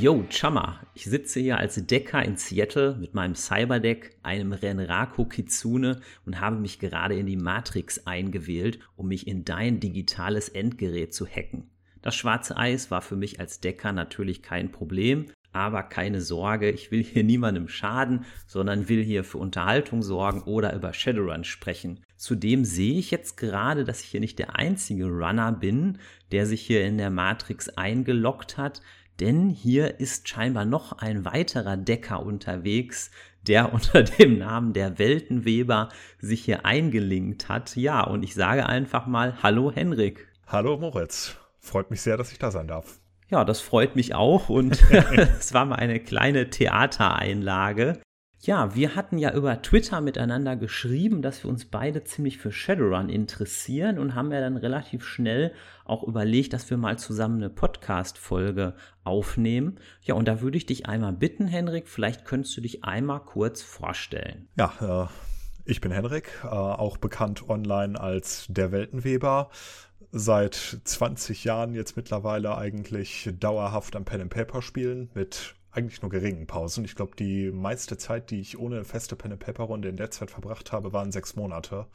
Yo, Chama, ich sitze hier als Decker in Seattle mit meinem Cyberdeck, einem Renraku Kitsune und habe mich gerade in die Matrix eingewählt, um mich in dein digitales Endgerät zu hacken. Das schwarze Eis war für mich als Decker natürlich kein Problem, aber keine Sorge, ich will hier niemandem schaden, sondern will hier für Unterhaltung sorgen oder über Shadowrun sprechen. Zudem sehe ich jetzt gerade, dass ich hier nicht der einzige Runner bin, der sich hier in der Matrix eingeloggt hat, denn hier ist scheinbar noch ein weiterer Decker unterwegs, der unter dem Namen der Weltenweber sich hier eingelinkt hat. Ja, und ich sage einfach mal Hallo Henrik. Hallo Moritz. Freut mich sehr, dass ich da sein darf. Ja, das freut mich auch und es war mal eine kleine Theatereinlage. Ja, wir hatten ja über Twitter miteinander geschrieben, dass wir uns beide ziemlich für Shadowrun interessieren und haben ja dann relativ schnell auch überlegt, dass wir mal zusammen eine Podcast-Folge aufnehmen. Ja, und da würde ich dich einmal bitten, Henrik, vielleicht könntest du dich einmal kurz vorstellen. Ja, äh, ich bin Henrik, äh, auch bekannt online als der Weltenweber seit 20 Jahren jetzt mittlerweile eigentlich dauerhaft am Pen and Paper spielen mit eigentlich nur geringen Pausen. Ich glaube, die meiste Zeit, die ich ohne feste Pen and Paper Runde in der Zeit verbracht habe, waren sechs Monate.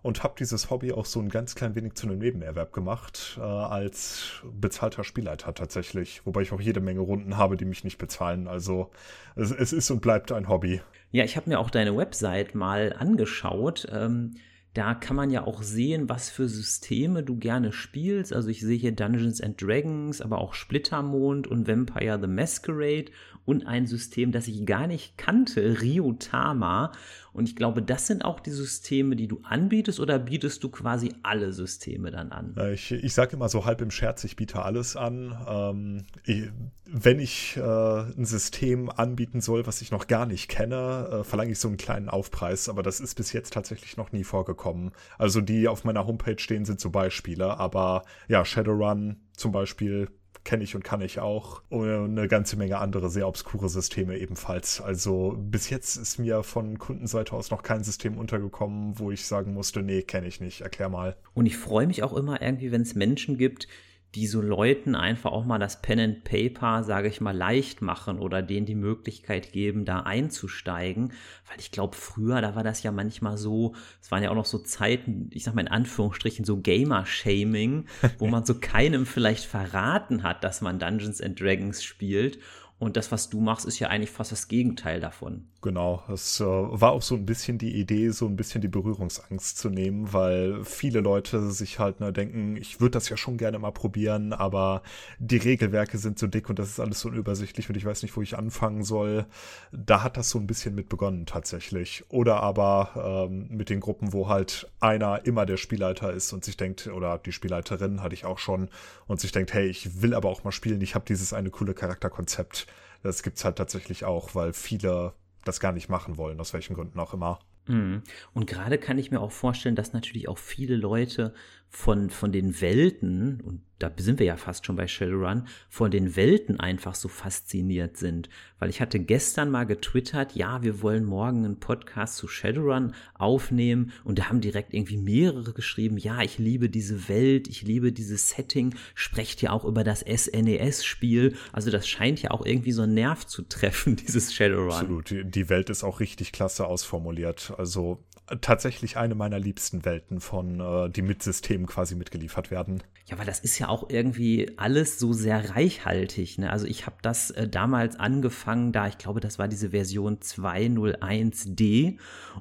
Und habe dieses Hobby auch so ein ganz klein wenig zu einem Nebenerwerb gemacht, äh, als bezahlter Spielleiter tatsächlich. Wobei ich auch jede Menge Runden habe, die mich nicht bezahlen. Also es, es ist und bleibt ein Hobby. Ja, ich habe mir auch deine Website mal angeschaut. Ähm da kann man ja auch sehen, was für Systeme du gerne spielst. Also ich sehe hier Dungeons and Dragons, aber auch Splittermond und Vampire the Masquerade und ein System, das ich gar nicht kannte, Ryutama. Und ich glaube, das sind auch die Systeme, die du anbietest oder bietest du quasi alle Systeme dann an? Äh, ich, ich sage immer so halb im Scherz, ich biete alles an. Ähm, ich, wenn ich äh, ein System anbieten soll, was ich noch gar nicht kenne, äh, verlange ich so einen kleinen Aufpreis, aber das ist bis jetzt tatsächlich noch nie vorgekommen. Also die auf meiner Homepage stehen, sind so Beispiele, aber ja, Shadowrun zum Beispiel kenne ich und kann ich auch. Und eine ganze Menge andere sehr obskure Systeme ebenfalls. Also bis jetzt ist mir von Kundenseite aus noch kein System untergekommen, wo ich sagen musste, nee, kenne ich nicht. Erklär mal. Und ich freue mich auch immer irgendwie, wenn es Menschen gibt, die so Leuten einfach auch mal das Pen and Paper, sage ich mal, leicht machen oder denen die Möglichkeit geben, da einzusteigen. Weil ich glaube, früher, da war das ja manchmal so, es waren ja auch noch so Zeiten, ich sag mal in Anführungsstrichen, so Gamer-Shaming, wo man so keinem vielleicht verraten hat, dass man Dungeons and Dragons spielt. Und das, was du machst, ist ja eigentlich fast das Gegenteil davon. Genau, es äh, war auch so ein bisschen die Idee, so ein bisschen die Berührungsangst zu nehmen, weil viele Leute sich halt ne, denken, ich würde das ja schon gerne mal probieren, aber die Regelwerke sind so dick und das ist alles so unübersichtlich und ich weiß nicht, wo ich anfangen soll. Da hat das so ein bisschen mit begonnen tatsächlich. Oder aber ähm, mit den Gruppen, wo halt einer immer der Spielleiter ist und sich denkt, oder die Spielleiterin hatte ich auch schon, und sich denkt, hey, ich will aber auch mal spielen, ich habe dieses eine coole Charakterkonzept. Das gibt's halt tatsächlich auch, weil viele das gar nicht machen wollen, aus welchen Gründen auch immer. Mhm. Und gerade kann ich mir auch vorstellen, dass natürlich auch viele Leute von, von den Welten, und da sind wir ja fast schon bei Shadowrun, von den Welten einfach so fasziniert sind. Weil ich hatte gestern mal getwittert, ja, wir wollen morgen einen Podcast zu Shadowrun aufnehmen und da haben direkt irgendwie mehrere geschrieben, ja, ich liebe diese Welt, ich liebe dieses Setting, sprecht ja auch über das SNES-Spiel. Also das scheint ja auch irgendwie so einen Nerv zu treffen, dieses Shadowrun. Absolut, die Welt ist auch richtig klasse ausformuliert. Also tatsächlich eine meiner liebsten Welten von, äh, die mit Systemen quasi mitgeliefert werden. Ja, weil das ist ja auch irgendwie alles so sehr reichhaltig. Ne? Also ich habe das äh, damals angefangen, da ich glaube, das war diese Version 201D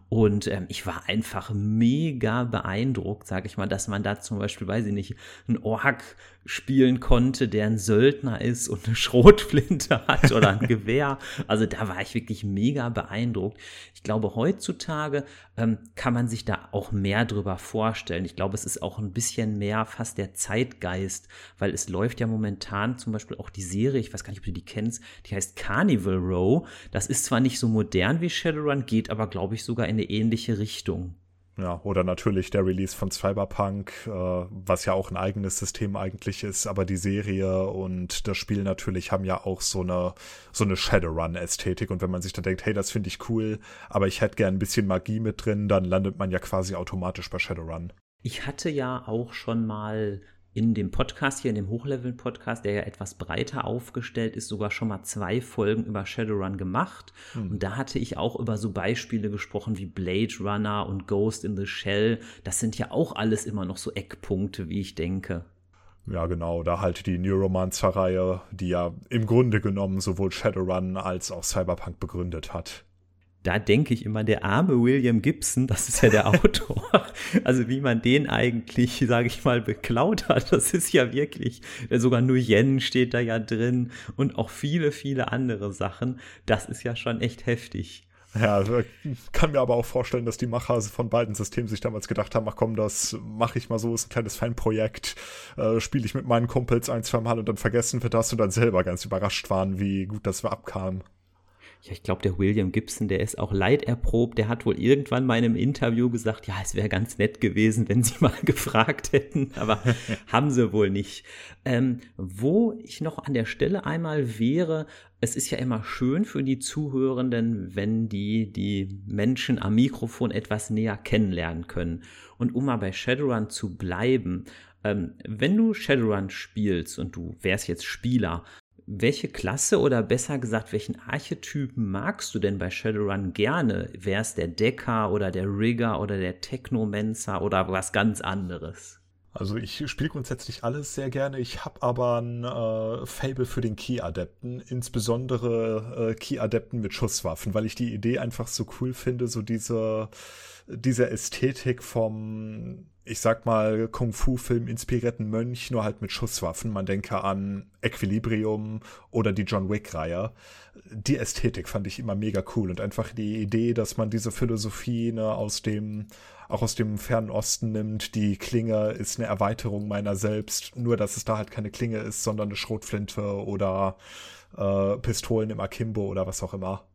und ähm, ich war einfach mega beeindruckt, sage ich mal, dass man da zum Beispiel, weiß ich nicht, ein Ork spielen konnte, der ein Söldner ist und eine Schrotflinte hat oder ein Gewehr. Also da war ich wirklich mega beeindruckt. Ich glaube, heutzutage ähm, kann man sich da auch mehr drüber vorstellen. Ich glaube, es ist auch ein bisschen mehr fast der Zeitgeist, weil es läuft ja momentan zum Beispiel auch die Serie, ich weiß gar nicht, ob du die kennst, die heißt Carnival Row. Das ist zwar nicht so modern wie Shadowrun, geht aber, glaube ich, sogar in eine ähnliche Richtung. Ja, oder natürlich der Release von Cyberpunk, äh, was ja auch ein eigenes System eigentlich ist, aber die Serie und das Spiel natürlich haben ja auch so eine, so eine Shadowrun-Ästhetik und wenn man sich dann denkt, hey, das finde ich cool, aber ich hätte gern ein bisschen Magie mit drin, dann landet man ja quasi automatisch bei Shadowrun. Ich hatte ja auch schon mal in dem Podcast hier, in dem Hochlevel-Podcast, der ja etwas breiter aufgestellt ist, sogar schon mal zwei Folgen über Shadowrun gemacht. Mhm. Und da hatte ich auch über so Beispiele gesprochen wie Blade Runner und Ghost in the Shell. Das sind ja auch alles immer noch so Eckpunkte, wie ich denke. Ja, genau, da halt die Neuromancer-Reihe, die ja im Grunde genommen sowohl Shadowrun als auch Cyberpunk begründet hat da denke ich immer, der arme William Gibson, das ist ja der Autor, also wie man den eigentlich, sage ich mal, beklaut hat, das ist ja wirklich, sogar Nguyen steht da ja drin und auch viele, viele andere Sachen, das ist ja schon echt heftig. Ja, kann mir aber auch vorstellen, dass die Macher von beiden Systemen sich damals gedacht haben, ach komm, das mache ich mal so, ist ein kleines Fanprojekt, äh, spiele ich mit meinen Kumpels ein, zwei Mal und dann vergessen wir das und dann selber ganz überrascht waren, wie gut das abkam ja, ich glaube, der William Gibson, der ist auch leiderprobt. Der hat wohl irgendwann mal in einem Interview gesagt, ja, es wäre ganz nett gewesen, wenn sie mal gefragt hätten, aber haben sie wohl nicht. Ähm, wo ich noch an der Stelle einmal wäre, es ist ja immer schön für die Zuhörenden, wenn die die Menschen am Mikrofon etwas näher kennenlernen können. Und um mal bei Shadowrun zu bleiben, ähm, wenn du Shadowrun spielst und du wärst jetzt Spieler, welche Klasse oder besser gesagt, welchen Archetypen magst du denn bei Shadowrun gerne? Wäre es der Decker oder der Rigger oder der Technomancer oder was ganz anderes? Also ich spiele grundsätzlich alles sehr gerne. Ich habe aber ein äh, Fable für den Key-Adepten, insbesondere äh, Key-Adepten mit Schusswaffen, weil ich die Idee einfach so cool finde, so diese, diese Ästhetik vom ich sag mal, Kung-Fu-Film inspirierten Mönch, nur halt mit Schusswaffen. Man denke an Equilibrium oder die John Wick-Reihe. Die Ästhetik fand ich immer mega cool und einfach die Idee, dass man diese Philosophie ne, aus dem, auch aus dem fernen Osten nimmt. Die Klinge ist eine Erweiterung meiner selbst, nur dass es da halt keine Klinge ist, sondern eine Schrotflinte oder äh, Pistolen im Akimbo oder was auch immer.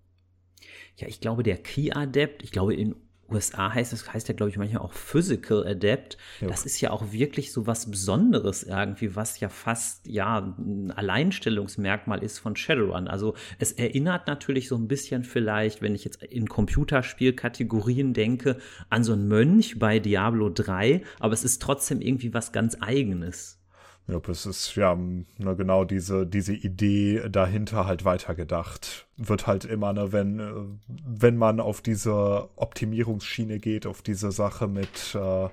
Ja, ich glaube, der Key-Adept, ich glaube, in USA heißt es, heißt ja, glaube ich, manchmal auch Physical Adept. Ja. Das ist ja auch wirklich so was Besonderes irgendwie, was ja fast, ja, ein Alleinstellungsmerkmal ist von Shadowrun. Also es erinnert natürlich so ein bisschen vielleicht, wenn ich jetzt in Computerspielkategorien denke, an so einen Mönch bei Diablo 3, aber es ist trotzdem irgendwie was ganz Eigenes. Ja, es ist ja ne, genau diese, diese Idee dahinter halt weitergedacht. Wird halt immer, ne, wenn, äh, wenn man auf diese Optimierungsschiene geht, auf diese Sache mit, äh,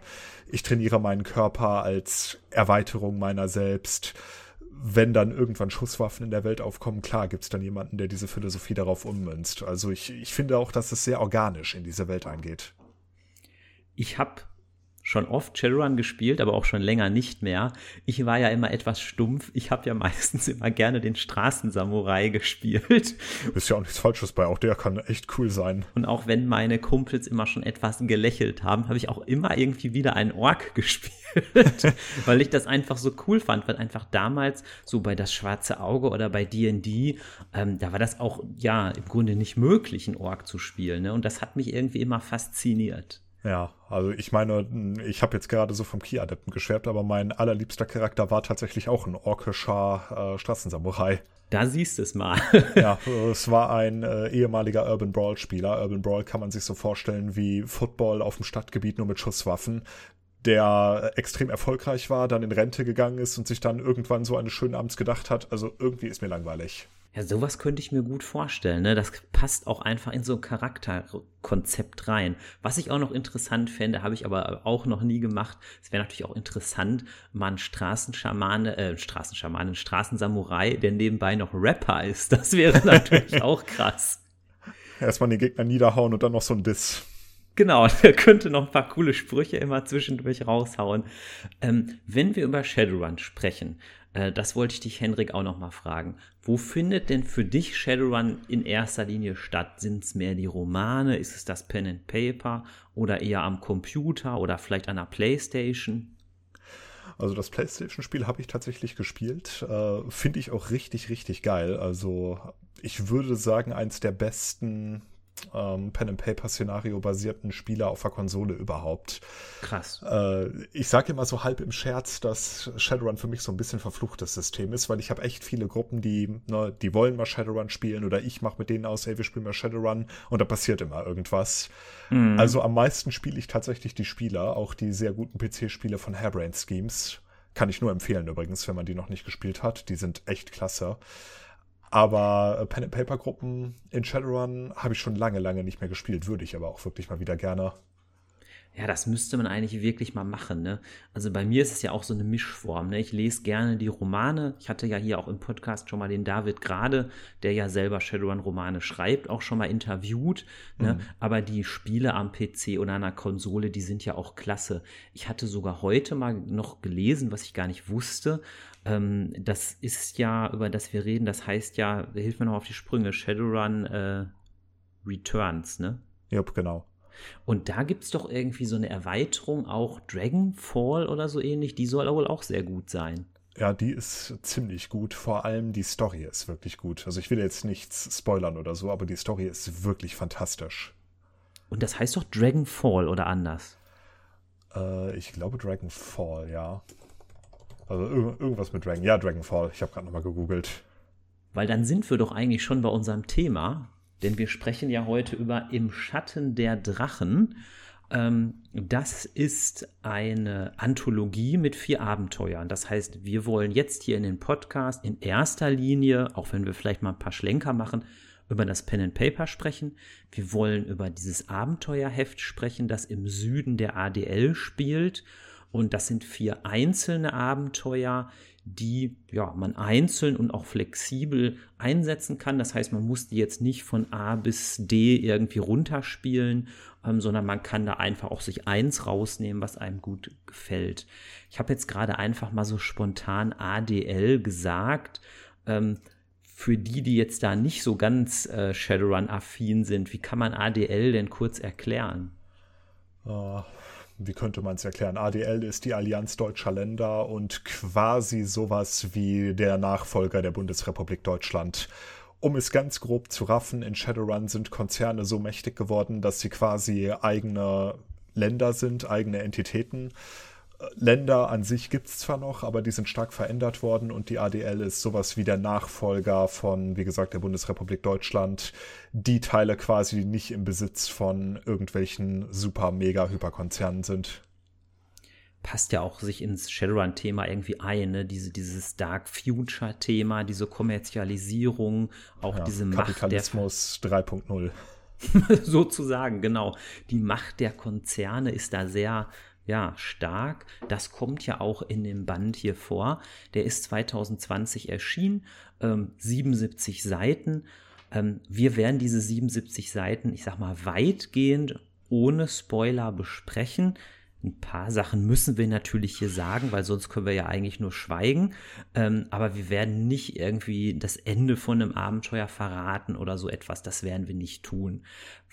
ich trainiere meinen Körper als Erweiterung meiner selbst, wenn dann irgendwann Schusswaffen in der Welt aufkommen, klar gibt es dann jemanden, der diese Philosophie darauf ummünzt. Also ich, ich finde auch, dass es sehr organisch in diese Welt eingeht. Ich habe schon oft Shadowrun gespielt, aber auch schon länger nicht mehr. Ich war ja immer etwas stumpf. Ich habe ja meistens immer gerne den Straßensamurai gespielt. Ist ja auch nichts Falsches bei, auch der kann echt cool sein. Und auch wenn meine Kumpels immer schon etwas gelächelt haben, habe ich auch immer irgendwie wieder einen Ork gespielt, weil ich das einfach so cool fand, weil einfach damals so bei das schwarze Auge oder bei D&D, ähm, da war das auch ja im Grunde nicht möglich, einen Ork zu spielen. Ne? Und das hat mich irgendwie immer fasziniert. Ja, also ich meine, ich habe jetzt gerade so vom Key-Adepten geschwärmt, aber mein allerliebster Charakter war tatsächlich auch ein orkischer äh, Straßensamurai. Da siehst du es mal. ja, es war ein äh, ehemaliger Urban Brawl-Spieler. Urban Brawl kann man sich so vorstellen wie Football auf dem Stadtgebiet nur mit Schusswaffen der extrem erfolgreich war, dann in Rente gegangen ist und sich dann irgendwann so eines schönen Abends gedacht hat, also irgendwie ist mir langweilig. Ja, sowas könnte ich mir gut vorstellen. Ne? Das passt auch einfach in so ein Charakterkonzept rein. Was ich auch noch interessant fände, habe ich aber auch noch nie gemacht. Es wäre natürlich auch interessant, mal einen Straßenschamane, äh, Straßenschamane, einen Straßensamurai, der nebenbei noch Rapper ist. Das wäre natürlich auch krass. Erstmal den Gegner niederhauen und dann noch so ein Diss. Genau, der könnte noch ein paar coole Sprüche immer zwischendurch raushauen. Ähm, wenn wir über Shadowrun sprechen, äh, das wollte ich dich, Henrik, auch noch mal fragen. Wo findet denn für dich Shadowrun in erster Linie statt? Sind es mehr die Romane? Ist es das Pen and Paper? Oder eher am Computer oder vielleicht an der Playstation? Also das PlayStation-Spiel habe ich tatsächlich gespielt. Äh, Finde ich auch richtig, richtig geil. Also ich würde sagen, eins der besten ähm, Pen-and-Paper-Szenario basierten Spieler auf der Konsole überhaupt. Krass. Äh, ich sage immer so halb im Scherz, dass Shadowrun für mich so ein bisschen verfluchtes System ist, weil ich habe echt viele Gruppen, die, ne, die wollen mal Shadowrun spielen oder ich mache mit denen aus, hey, wir spielen mal Shadowrun und da passiert immer irgendwas. Mhm. Also am meisten spiele ich tatsächlich die Spieler, auch die sehr guten PC-Spiele von Hairbrain Schemes Kann ich nur empfehlen übrigens, wenn man die noch nicht gespielt hat. Die sind echt klasse. Aber äh, Pen and Paper Gruppen in Shadowrun habe ich schon lange, lange nicht mehr gespielt, würde ich aber auch wirklich mal wieder gerne. Ja, das müsste man eigentlich wirklich mal machen. Ne? Also bei mir ist es ja auch so eine Mischform. Ne? Ich lese gerne die Romane. Ich hatte ja hier auch im Podcast schon mal den David Grade, der ja selber Shadowrun-Romane schreibt, auch schon mal interviewt. Ne? Mhm. Aber die Spiele am PC oder an einer Konsole, die sind ja auch klasse. Ich hatte sogar heute mal noch gelesen, was ich gar nicht wusste. Ähm, das ist ja, über das wir reden, das heißt ja, hilf mir noch auf die Sprünge, Shadowrun äh, Returns, ne? Ja, genau. Und da gibt es doch irgendwie so eine Erweiterung, auch Dragonfall oder so ähnlich, die soll wohl auch sehr gut sein. Ja, die ist ziemlich gut. Vor allem die Story ist wirklich gut. Also ich will jetzt nichts spoilern oder so, aber die Story ist wirklich fantastisch. Und das heißt doch Dragonfall oder anders? Äh, ich glaube Dragonfall, ja. Also irgendwas mit Dragon. Ja, Dragonfall. Ich habe gerade nochmal gegoogelt. Weil dann sind wir doch eigentlich schon bei unserem Thema. Denn wir sprechen ja heute über Im Schatten der Drachen. Ähm, das ist eine Anthologie mit vier Abenteuern. Das heißt, wir wollen jetzt hier in den Podcast in erster Linie, auch wenn wir vielleicht mal ein paar Schlenker machen, über das Pen and Paper sprechen. Wir wollen über dieses Abenteuerheft sprechen, das im Süden der ADL spielt. Und das sind vier einzelne Abenteuer, die ja, man einzeln und auch flexibel einsetzen kann. Das heißt, man muss die jetzt nicht von A bis D irgendwie runterspielen, ähm, sondern man kann da einfach auch sich eins rausnehmen, was einem gut gefällt. Ich habe jetzt gerade einfach mal so spontan ADL gesagt. Ähm, für die, die jetzt da nicht so ganz äh, Shadowrun-affin sind, wie kann man ADL denn kurz erklären? Uh, wie könnte man es erklären? ADL ist die Allianz deutscher Länder und quasi sowas wie der Nachfolger der Bundesrepublik Deutschland. Um es ganz grob zu raffen, in Shadowrun sind Konzerne so mächtig geworden, dass sie quasi eigene Länder sind, eigene Entitäten. Länder an sich gibt es zwar noch, aber die sind stark verändert worden und die ADL ist sowas wie der Nachfolger von, wie gesagt, der Bundesrepublik Deutschland. Die Teile quasi nicht im Besitz von irgendwelchen super, mega Hyperkonzernen sind. Passt ja auch sich ins Shadowrun-Thema irgendwie ein, ne? Diese, dieses Dark Future-Thema, diese Kommerzialisierung, auch ja, diese Macht. Kapitalismus 3.0. Sozusagen, genau. Die Macht der Konzerne ist da sehr ja, stark. Das kommt ja auch in dem Band hier vor. Der ist 2020 erschienen, ähm, 77 Seiten. Ähm, wir werden diese 77 Seiten, ich sag mal, weitgehend ohne Spoiler besprechen. Ein paar Sachen müssen wir natürlich hier sagen, weil sonst können wir ja eigentlich nur schweigen. Ähm, aber wir werden nicht irgendwie das Ende von einem Abenteuer verraten oder so etwas. Das werden wir nicht tun.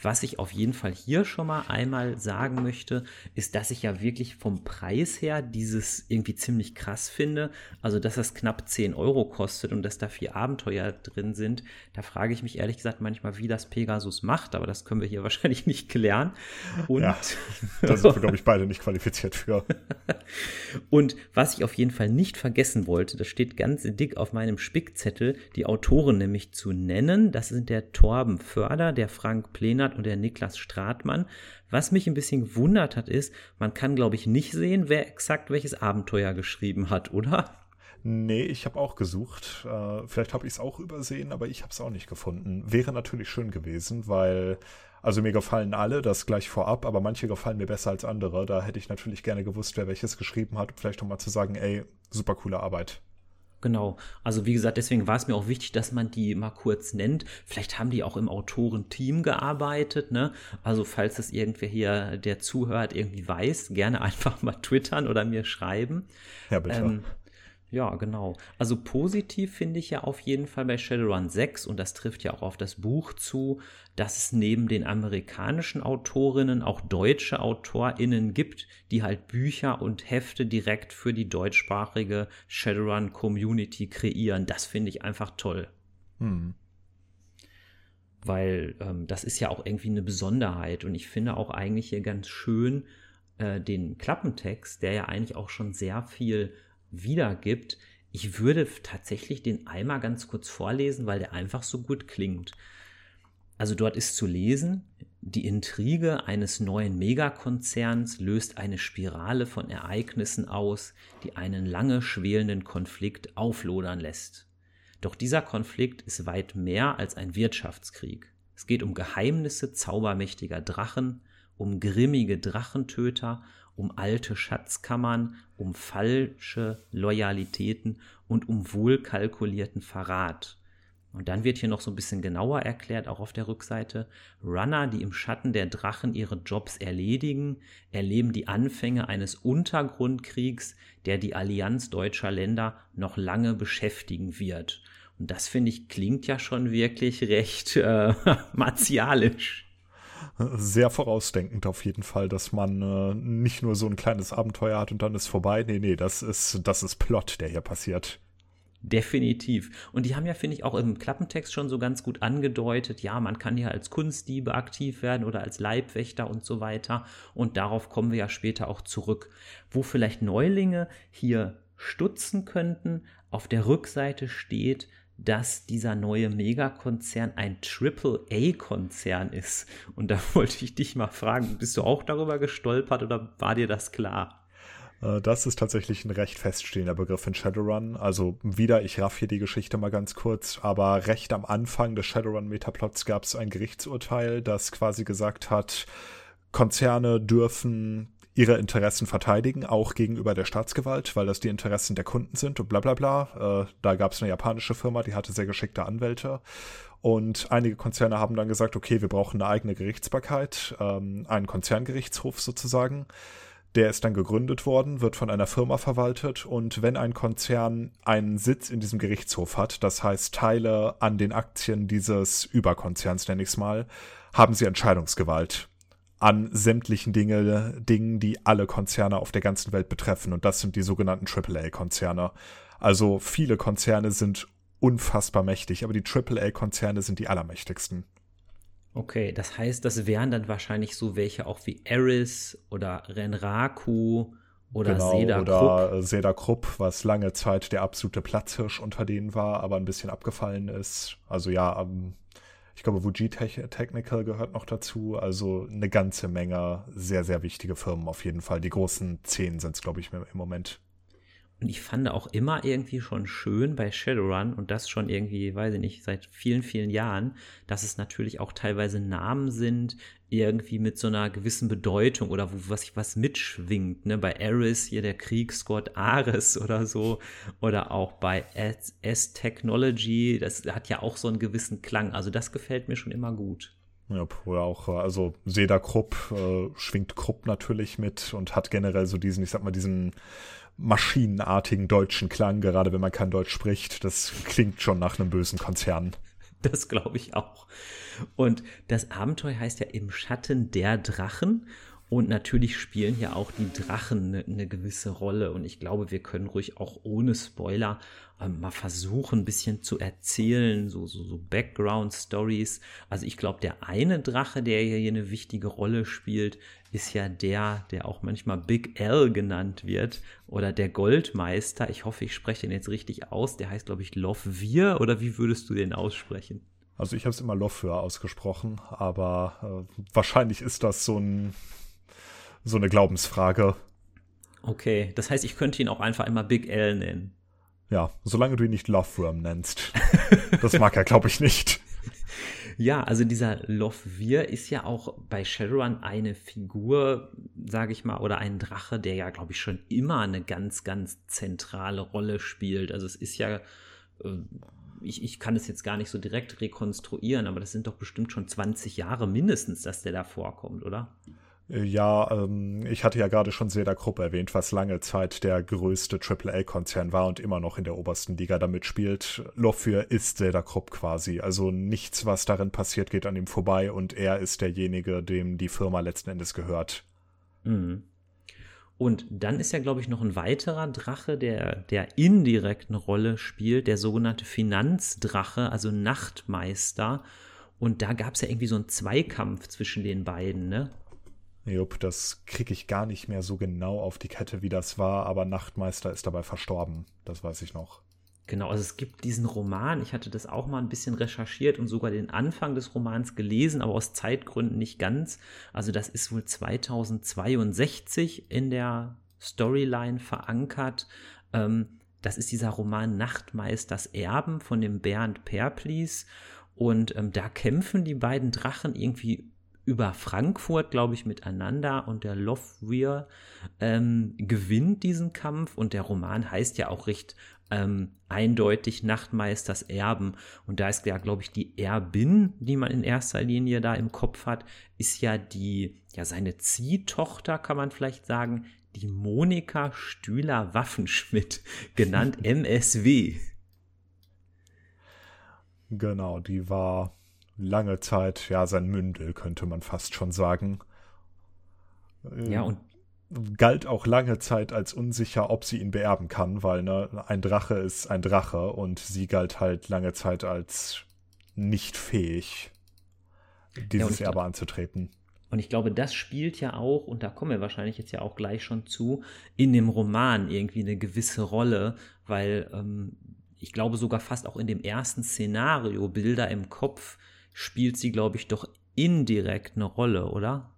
Was ich auf jeden Fall hier schon mal einmal sagen möchte, ist, dass ich ja wirklich vom Preis her dieses irgendwie ziemlich krass finde. Also, dass das knapp 10 Euro kostet und dass da vier Abenteuer drin sind. Da frage ich mich ehrlich gesagt manchmal, wie das Pegasus macht, aber das können wir hier wahrscheinlich nicht klären. Und ja, da sind wir, glaube ich, beide nicht qualifiziert für. und was ich auf jeden Fall nicht vergessen wollte, das steht ganz dick auf meinem Spickzettel, die Autoren nämlich zu nennen. Das sind der Torben Förder, der Frank Plener Monat und der Niklas Stratmann. Was mich ein bisschen gewundert hat, ist, man kann, glaube ich, nicht sehen, wer exakt welches Abenteuer geschrieben hat, oder? Nee, ich habe auch gesucht. Äh, vielleicht habe ich es auch übersehen, aber ich habe es auch nicht gefunden. Wäre natürlich schön gewesen, weil, also mir gefallen alle, das gleich vorab, aber manche gefallen mir besser als andere. Da hätte ich natürlich gerne gewusst, wer welches geschrieben hat, vielleicht nochmal zu sagen, ey, super coole Arbeit. Genau. Also wie gesagt, deswegen war es mir auch wichtig, dass man die mal kurz nennt. Vielleicht haben die auch im Autorenteam gearbeitet, ne? Also falls das irgendwer hier, der zuhört, irgendwie weiß, gerne einfach mal twittern oder mir schreiben. Ja, bitte. Ähm, ja, genau. Also positiv finde ich ja auf jeden Fall bei Shadowrun 6, und das trifft ja auch auf das Buch zu, dass es neben den amerikanischen Autorinnen auch deutsche AutorInnen gibt, die halt Bücher und Hefte direkt für die deutschsprachige Shadowrun-Community kreieren. Das finde ich einfach toll. Hm. Weil ähm, das ist ja auch irgendwie eine Besonderheit und ich finde auch eigentlich hier ganz schön äh, den Klappentext, der ja eigentlich auch schon sehr viel wiedergibt. Ich würde tatsächlich den einmal ganz kurz vorlesen, weil der einfach so gut klingt. Also dort ist zu lesen, die Intrige eines neuen Megakonzerns löst eine Spirale von Ereignissen aus, die einen lange schwelenden Konflikt auflodern lässt. Doch dieser Konflikt ist weit mehr als ein Wirtschaftskrieg. Es geht um Geheimnisse zaubermächtiger Drachen, um grimmige Drachentöter, um alte Schatzkammern, um falsche Loyalitäten und um wohlkalkulierten Verrat. Und dann wird hier noch so ein bisschen genauer erklärt, auch auf der Rückseite, Runner, die im Schatten der Drachen ihre Jobs erledigen, erleben die Anfänge eines Untergrundkriegs, der die Allianz deutscher Länder noch lange beschäftigen wird. Und das finde ich klingt ja schon wirklich recht äh, martialisch. Sehr vorausdenkend auf jeden Fall, dass man äh, nicht nur so ein kleines Abenteuer hat und dann ist vorbei. Nee, nee, das ist, das ist Plot, der hier passiert. Definitiv. Und die haben ja, finde ich, auch im Klappentext schon so ganz gut angedeutet, ja, man kann hier als Kunstdiebe aktiv werden oder als Leibwächter und so weiter. Und darauf kommen wir ja später auch zurück. Wo vielleicht Neulinge hier stutzen könnten, auf der Rückseite steht, dass dieser neue Megakonzern ein Triple-A-Konzern ist. Und da wollte ich dich mal fragen, bist du auch darüber gestolpert oder war dir das klar? Äh, das ist tatsächlich ein recht feststehender Begriff in Shadowrun. Also wieder, ich raff hier die Geschichte mal ganz kurz, aber recht am Anfang des Shadowrun-Metaplots gab es ein Gerichtsurteil, das quasi gesagt hat, Konzerne dürfen ihre Interessen verteidigen, auch gegenüber der Staatsgewalt, weil das die Interessen der Kunden sind und bla bla bla. Äh, da gab es eine japanische Firma, die hatte sehr geschickte Anwälte. Und einige Konzerne haben dann gesagt, okay, wir brauchen eine eigene Gerichtsbarkeit, ähm, einen Konzerngerichtshof sozusagen. Der ist dann gegründet worden, wird von einer Firma verwaltet und wenn ein Konzern einen Sitz in diesem Gerichtshof hat, das heißt Teile an den Aktien dieses Überkonzerns, nenne ich es mal, haben sie Entscheidungsgewalt an sämtlichen Dinge, Dingen, die alle Konzerne auf der ganzen Welt betreffen und das sind die sogenannten AAA-Konzerne. Also viele Konzerne sind unfassbar mächtig, aber die AAA-Konzerne sind die allermächtigsten. Okay, das heißt, das wären dann wahrscheinlich so welche auch wie Eris oder Renraku oder genau, Seda Krupp. Oder Seda Krupp, was lange Zeit der absolute Platzhirsch unter denen war, aber ein bisschen abgefallen ist. Also ja, um, ich glaube, Wuji Technical gehört noch dazu. Also eine ganze Menge sehr, sehr wichtige Firmen auf jeden Fall. Die großen zehn sind es, glaube ich, im Moment. Und ich fand auch immer irgendwie schon schön bei Shadowrun und das schon irgendwie, weiß ich nicht, seit vielen, vielen Jahren, dass es natürlich auch teilweise Namen sind, irgendwie mit so einer gewissen Bedeutung oder wo was was mitschwingt. Ne? Bei Ares hier der Kriegsgott Ares oder so. Oder auch bei S-Technology, das hat ja auch so einen gewissen Klang. Also das gefällt mir schon immer gut. Ja, oder auch, also Seda Krupp äh, schwingt Krupp natürlich mit und hat generell so diesen, ich sag mal, diesen maschinenartigen deutschen Klang, gerade wenn man kein Deutsch spricht. Das klingt schon nach einem bösen Konzern. Das glaube ich auch. Und das Abenteuer heißt ja im Schatten der Drachen. Und natürlich spielen hier auch die Drachen eine, eine gewisse Rolle. Und ich glaube, wir können ruhig auch ohne Spoiler ähm, mal versuchen, ein bisschen zu erzählen, so, so, so Background-Stories. Also ich glaube, der eine Drache, der hier eine wichtige Rolle spielt, ist ja der, der auch manchmal Big L genannt wird oder der Goldmeister. Ich hoffe, ich spreche den jetzt richtig aus. Der heißt, glaube ich, Lovir oder wie würdest du den aussprechen? Also ich habe es immer Lofür ausgesprochen, aber äh, wahrscheinlich ist das so, ein, so eine Glaubensfrage. Okay, das heißt, ich könnte ihn auch einfach immer Big L nennen. Ja, solange du ihn nicht Loveworm nennst. das mag er, glaube ich, nicht. Ja, also dieser Lovir ist ja auch bei Shadowrun eine Figur, sage ich mal, oder ein Drache, der ja, glaube ich, schon immer eine ganz, ganz zentrale Rolle spielt. Also es ist ja, äh, ich, ich kann es jetzt gar nicht so direkt rekonstruieren, aber das sind doch bestimmt schon 20 Jahre mindestens, dass der da vorkommt, oder? Ja, ähm, ich hatte ja gerade schon Seda Krupp erwähnt, was lange Zeit der größte AAA-Konzern war und immer noch in der obersten Liga damit spielt. Lofür ist Seda Krupp quasi. Also nichts, was darin passiert, geht an ihm vorbei und er ist derjenige, dem die Firma letzten Endes gehört. Mhm. Und dann ist ja, glaube ich, noch ein weiterer Drache, der der indirekt eine Rolle spielt, der sogenannte Finanzdrache, also Nachtmeister. Und da gab es ja irgendwie so einen Zweikampf zwischen den beiden, ne? Jupp, das kriege ich gar nicht mehr so genau auf die Kette, wie das war, aber Nachtmeister ist dabei verstorben. Das weiß ich noch. Genau, also es gibt diesen Roman, ich hatte das auch mal ein bisschen recherchiert und sogar den Anfang des Romans gelesen, aber aus Zeitgründen nicht ganz. Also das ist wohl 2062 in der Storyline verankert. Ähm, das ist dieser Roman Nachtmeisters Erben von dem Bernd Perplis. Und ähm, da kämpfen die beiden Drachen irgendwie über Frankfurt, glaube ich, miteinander und der Lofweir ähm, gewinnt diesen Kampf und der Roman heißt ja auch recht ähm, eindeutig Nachtmeisters Erben und da ist ja, glaube ich, die Erbin, die man in erster Linie da im Kopf hat, ist ja die, ja seine Ziehtochter, kann man vielleicht sagen, die Monika Stühler-Waffenschmidt, genannt MSW. Genau, die war lange Zeit, ja, sein Mündel, könnte man fast schon sagen. Ja, und galt auch lange Zeit als unsicher, ob sie ihn beerben kann, weil ne, ein Drache ist ein Drache und sie galt halt lange Zeit als nicht fähig, dieses ja, Erbe anzutreten. Und ich glaube, das spielt ja auch, und da kommen wir wahrscheinlich jetzt ja auch gleich schon zu, in dem Roman irgendwie eine gewisse Rolle, weil ähm, ich glaube sogar fast auch in dem ersten Szenario, Bilder im Kopf, spielt sie, glaube ich, doch indirekt eine Rolle, oder?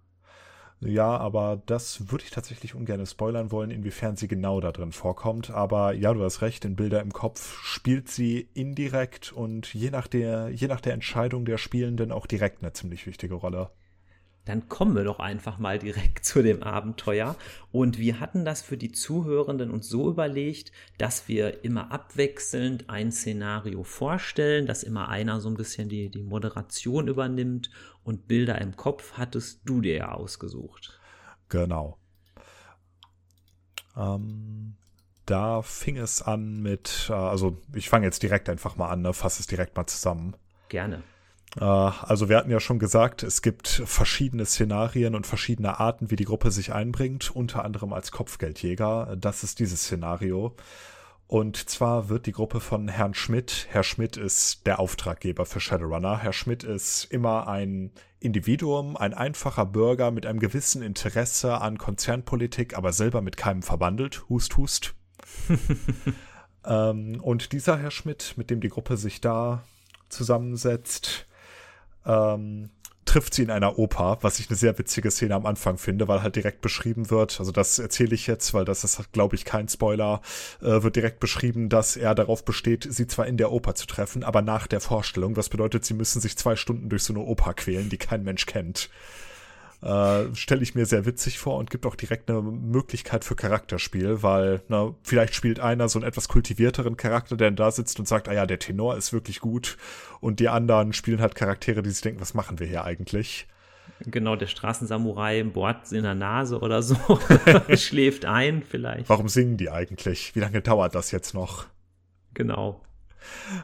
Ja, aber das würde ich tatsächlich ungern spoilern wollen, inwiefern sie genau da drin vorkommt. Aber ja, du hast recht, in Bilder im Kopf spielt sie indirekt und je nach der, je nach der Entscheidung der Spielenden auch direkt eine ziemlich wichtige Rolle dann kommen wir doch einfach mal direkt zu dem Abenteuer. Und wir hatten das für die Zuhörenden uns so überlegt, dass wir immer abwechselnd ein Szenario vorstellen, dass immer einer so ein bisschen die, die Moderation übernimmt und Bilder im Kopf hattest du dir ja ausgesucht. Genau. Ähm, da fing es an mit, äh, also ich fange jetzt direkt einfach mal an, ne, fasse es direkt mal zusammen. Gerne. Äh, also wir hatten ja schon gesagt, es gibt verschiedene Szenarien und verschiedene Arten, wie die Gruppe sich einbringt, unter anderem als Kopfgeldjäger. Das ist dieses Szenario. Und zwar wird die Gruppe von Herrn Schmidt, Herr Schmidt ist der Auftraggeber für Shadowrunner, Herr Schmidt ist immer ein Individuum, ein einfacher Bürger mit einem gewissen Interesse an Konzernpolitik, aber selber mit keinem verbandelt, hust, hust. ähm, und dieser Herr Schmidt, mit dem die Gruppe sich da zusammensetzt, ähm, trifft sie in einer Oper, was ich eine sehr witzige Szene am Anfang finde, weil halt direkt beschrieben wird, also das erzähle ich jetzt, weil das ist, glaube ich, kein Spoiler, äh, wird direkt beschrieben, dass er darauf besteht, sie zwar in der Oper zu treffen, aber nach der Vorstellung, was bedeutet, sie müssen sich zwei Stunden durch so eine Oper quälen, die kein Mensch kennt. Äh, Stelle ich mir sehr witzig vor und gibt auch direkt eine Möglichkeit für Charakterspiel, weil na, vielleicht spielt einer so einen etwas kultivierteren Charakter, der da sitzt und sagt, ah ja, der Tenor ist wirklich gut und die anderen spielen halt Charaktere, die sich denken, was machen wir hier eigentlich? Genau, der Straßensamurai bohrt in der Nase oder so, schläft ein vielleicht. Warum singen die eigentlich? Wie lange dauert das jetzt noch? Genau.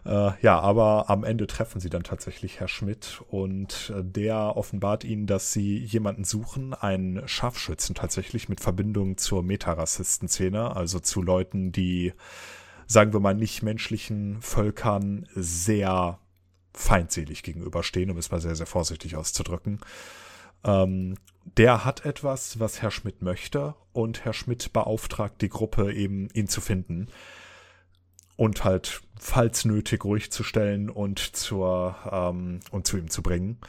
Äh, ja, aber am Ende treffen sie dann tatsächlich Herr Schmidt und äh, der offenbart ihnen, dass sie jemanden suchen, einen Scharfschützen tatsächlich mit Verbindung zur Metarassisten-Szene, also zu Leuten, die, sagen wir mal, nicht menschlichen Völkern sehr feindselig gegenüberstehen, um es mal sehr, sehr vorsichtig auszudrücken. Ähm, der hat etwas, was Herr Schmidt möchte und Herr Schmidt beauftragt die Gruppe eben, ihn zu finden und halt, falls nötig, ruhig zu stellen und zur ähm, und zu ihm zu bringen.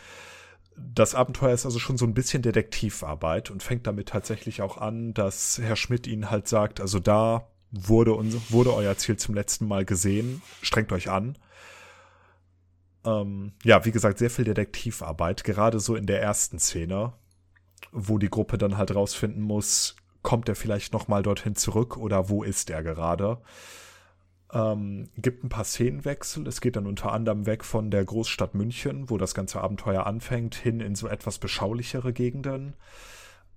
Das Abenteuer ist also schon so ein bisschen Detektivarbeit und fängt damit tatsächlich auch an, dass Herr Schmidt ihnen halt sagt, also da wurde, unser, wurde euer Ziel zum letzten Mal gesehen, strengt euch an. Ähm, ja, wie gesagt, sehr viel Detektivarbeit, gerade so in der ersten Szene, wo die Gruppe dann halt rausfinden muss, kommt er vielleicht nochmal dorthin zurück oder wo ist er gerade? Ähm, gibt ein paar Szenenwechsel. Es geht dann unter anderem weg von der Großstadt München, wo das ganze Abenteuer anfängt, hin in so etwas beschaulichere Gegenden,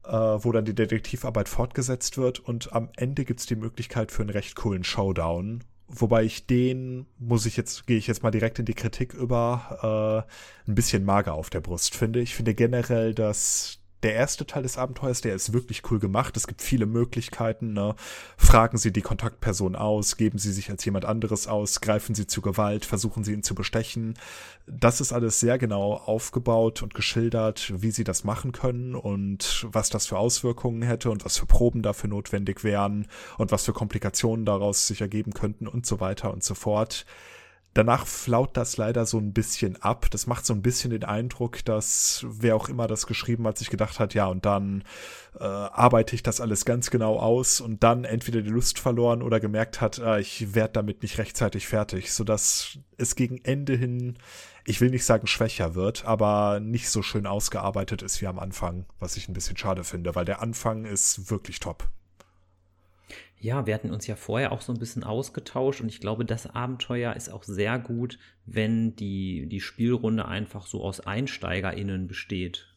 äh, wo dann die Detektivarbeit fortgesetzt wird. Und am Ende gibt es die Möglichkeit für einen recht coolen Showdown. Wobei ich den, muss ich jetzt, gehe ich jetzt mal direkt in die Kritik über, äh, ein bisschen mager auf der Brust finde. Ich finde generell, dass der erste Teil des Abenteuers, der ist wirklich cool gemacht. Es gibt viele Möglichkeiten. Ne? Fragen Sie die Kontaktperson aus, geben Sie sich als jemand anderes aus, greifen Sie zu Gewalt, versuchen Sie ihn zu bestechen. Das ist alles sehr genau aufgebaut und geschildert, wie Sie das machen können und was das für Auswirkungen hätte und was für Proben dafür notwendig wären und was für Komplikationen daraus sich ergeben könnten und so weiter und so fort. Danach flaut das leider so ein bisschen ab. Das macht so ein bisschen den Eindruck, dass wer auch immer das geschrieben hat, sich gedacht hat, ja, und dann äh, arbeite ich das alles ganz genau aus und dann entweder die Lust verloren oder gemerkt hat, äh, ich werde damit nicht rechtzeitig fertig, sodass es gegen Ende hin, ich will nicht sagen schwächer wird, aber nicht so schön ausgearbeitet ist wie am Anfang, was ich ein bisschen schade finde, weil der Anfang ist wirklich top. Ja, wir hatten uns ja vorher auch so ein bisschen ausgetauscht und ich glaube, das Abenteuer ist auch sehr gut, wenn die, die Spielrunde einfach so aus EinsteigerInnen besteht.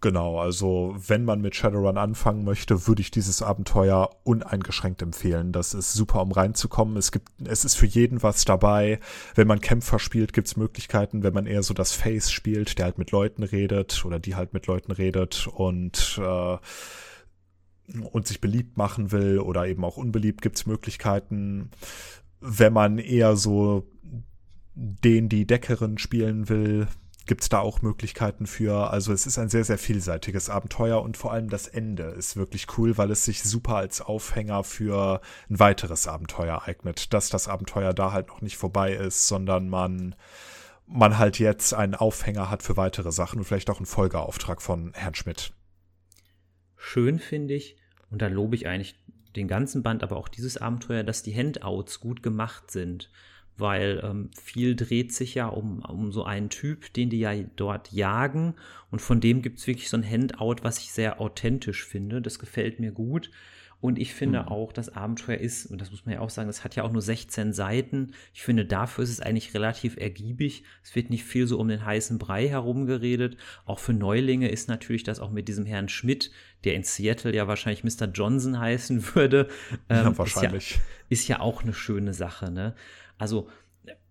Genau, also wenn man mit Shadowrun anfangen möchte, würde ich dieses Abenteuer uneingeschränkt empfehlen. Das ist super, um reinzukommen. Es gibt, es ist für jeden was dabei. Wenn man Kämpfer spielt, gibt es Möglichkeiten. Wenn man eher so das Face spielt, der halt mit Leuten redet oder die halt mit Leuten redet und äh, und sich beliebt machen will oder eben auch unbeliebt, gibt es Möglichkeiten. Wenn man eher so den, die Deckerin spielen will, gibt es da auch Möglichkeiten für. Also es ist ein sehr, sehr vielseitiges Abenteuer und vor allem das Ende ist wirklich cool, weil es sich super als Aufhänger für ein weiteres Abenteuer eignet. Dass das Abenteuer da halt noch nicht vorbei ist, sondern man, man halt jetzt einen Aufhänger hat für weitere Sachen und vielleicht auch einen Folgeauftrag von Herrn Schmidt schön finde ich, und da lobe ich eigentlich den ganzen Band, aber auch dieses Abenteuer, dass die Handouts gut gemacht sind. Weil ähm, viel dreht sich ja um, um so einen Typ, den die ja dort jagen. Und von dem gibt es wirklich so ein Handout, was ich sehr authentisch finde. Das gefällt mir gut. Und ich finde mhm. auch, das Abenteuer ist, und das muss man ja auch sagen, es hat ja auch nur 16 Seiten. Ich finde, dafür ist es eigentlich relativ ergiebig. Es wird nicht viel so um den heißen Brei herumgeredet. Auch für Neulinge ist natürlich das auch mit diesem Herrn Schmidt, der in Seattle ja wahrscheinlich Mr. Johnson heißen würde. Ähm, ja, wahrscheinlich. Ist ja, ist ja auch eine schöne Sache, ne? Also,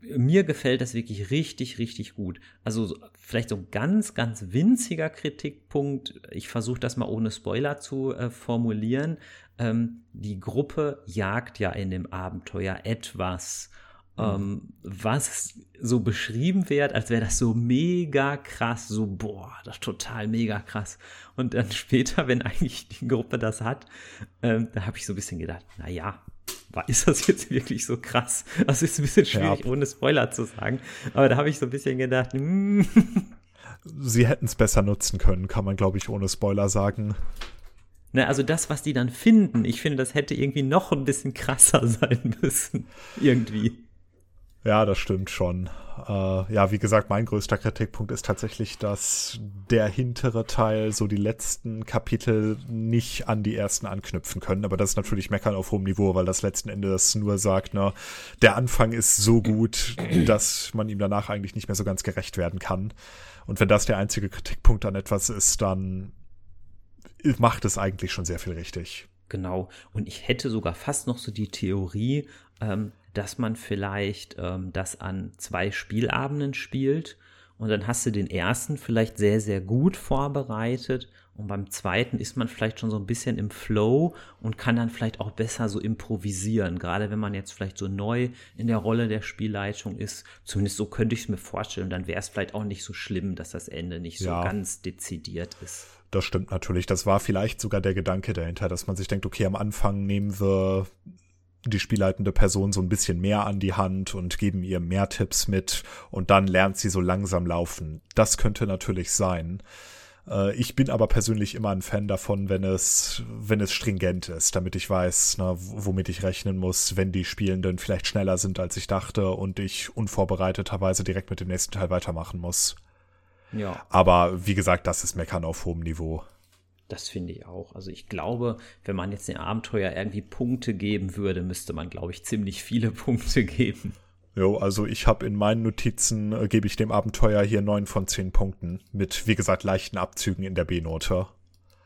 mir gefällt das wirklich richtig, richtig gut. Also vielleicht so ein ganz, ganz winziger Kritikpunkt. Ich versuche das mal ohne Spoiler zu äh, formulieren. Ähm, die Gruppe jagt ja in dem Abenteuer etwas, mhm. ähm, was so beschrieben wird, als wäre das so mega krass, so boah, das ist total mega krass. Und dann später, wenn eigentlich die Gruppe das hat, ähm, da habe ich so ein bisschen gedacht, naja, ist das jetzt wirklich so krass? Das ist ein bisschen schwierig, ja. ohne Spoiler zu sagen. Aber da habe ich so ein bisschen gedacht, mm. sie hätten es besser nutzen können, kann man, glaube ich, ohne Spoiler sagen. Na, also das, was die dann finden, ich finde, das hätte irgendwie noch ein bisschen krasser sein müssen. irgendwie. Ja, das stimmt schon. Äh, ja, wie gesagt, mein größter Kritikpunkt ist tatsächlich, dass der hintere Teil, so die letzten Kapitel, nicht an die ersten anknüpfen können. Aber das ist natürlich Meckern auf hohem Niveau, weil das letzten Endes nur sagt, ne, der Anfang ist so gut, dass man ihm danach eigentlich nicht mehr so ganz gerecht werden kann. Und wenn das der einzige Kritikpunkt an etwas ist, dann macht es eigentlich schon sehr viel richtig. Genau. Und ich hätte sogar fast noch so die Theorie, ähm, dass man vielleicht ähm, das an zwei Spielabenden spielt und dann hast du den ersten vielleicht sehr, sehr gut vorbereitet und beim zweiten ist man vielleicht schon so ein bisschen im Flow und kann dann vielleicht auch besser so improvisieren. Gerade wenn man jetzt vielleicht so neu in der Rolle der Spielleitung ist. Zumindest so könnte ich es mir vorstellen. dann wäre es vielleicht auch nicht so schlimm, dass das Ende nicht so ja. ganz dezidiert ist. Das stimmt natürlich. Das war vielleicht sogar der Gedanke dahinter, dass man sich denkt, okay, am Anfang nehmen wir die spielleitende Person so ein bisschen mehr an die Hand und geben ihr mehr Tipps mit und dann lernt sie so langsam laufen. Das könnte natürlich sein. Äh, ich bin aber persönlich immer ein Fan davon, wenn es, wenn es stringent ist, damit ich weiß, na, womit ich rechnen muss, wenn die Spielenden vielleicht schneller sind, als ich dachte und ich unvorbereiteterweise direkt mit dem nächsten Teil weitermachen muss. Ja. Aber wie gesagt, das ist Meckern auf hohem Niveau. Das finde ich auch. Also ich glaube, wenn man jetzt dem Abenteuer irgendwie Punkte geben würde, müsste man, glaube ich, ziemlich viele Punkte geben. Jo, also ich habe in meinen Notizen, äh, gebe ich dem Abenteuer hier neun von zehn Punkten. Mit, wie gesagt, leichten Abzügen in der B-Note.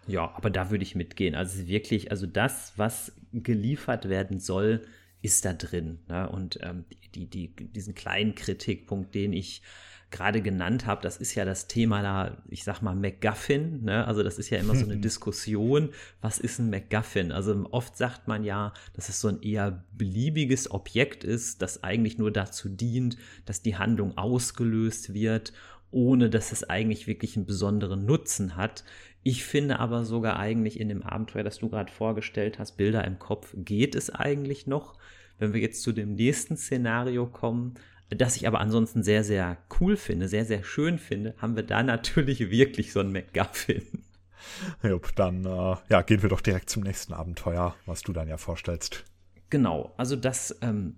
Ja, aber da würde ich mitgehen. Also wirklich, also das, was geliefert werden soll, ist da drin. Ne? Und ähm, die, die, diesen kleinen Kritikpunkt, den ich gerade genannt habe, das ist ja das Thema da, ich sag mal, MacGuffin. Ne? Also das ist ja immer so eine Diskussion, was ist ein MacGuffin? Also oft sagt man ja, dass es so ein eher beliebiges Objekt ist, das eigentlich nur dazu dient, dass die Handlung ausgelöst wird ohne dass es eigentlich wirklich einen besonderen Nutzen hat. Ich finde aber sogar eigentlich in dem Abenteuer, das du gerade vorgestellt hast, Bilder im Kopf, geht es eigentlich noch. Wenn wir jetzt zu dem nächsten Szenario kommen, das ich aber ansonsten sehr, sehr cool finde, sehr, sehr schön finde, haben wir da natürlich wirklich so ein McGuffin. Jupp, dann äh, ja, gehen wir doch direkt zum nächsten Abenteuer, was du dann ja vorstellst. Genau, also das ähm,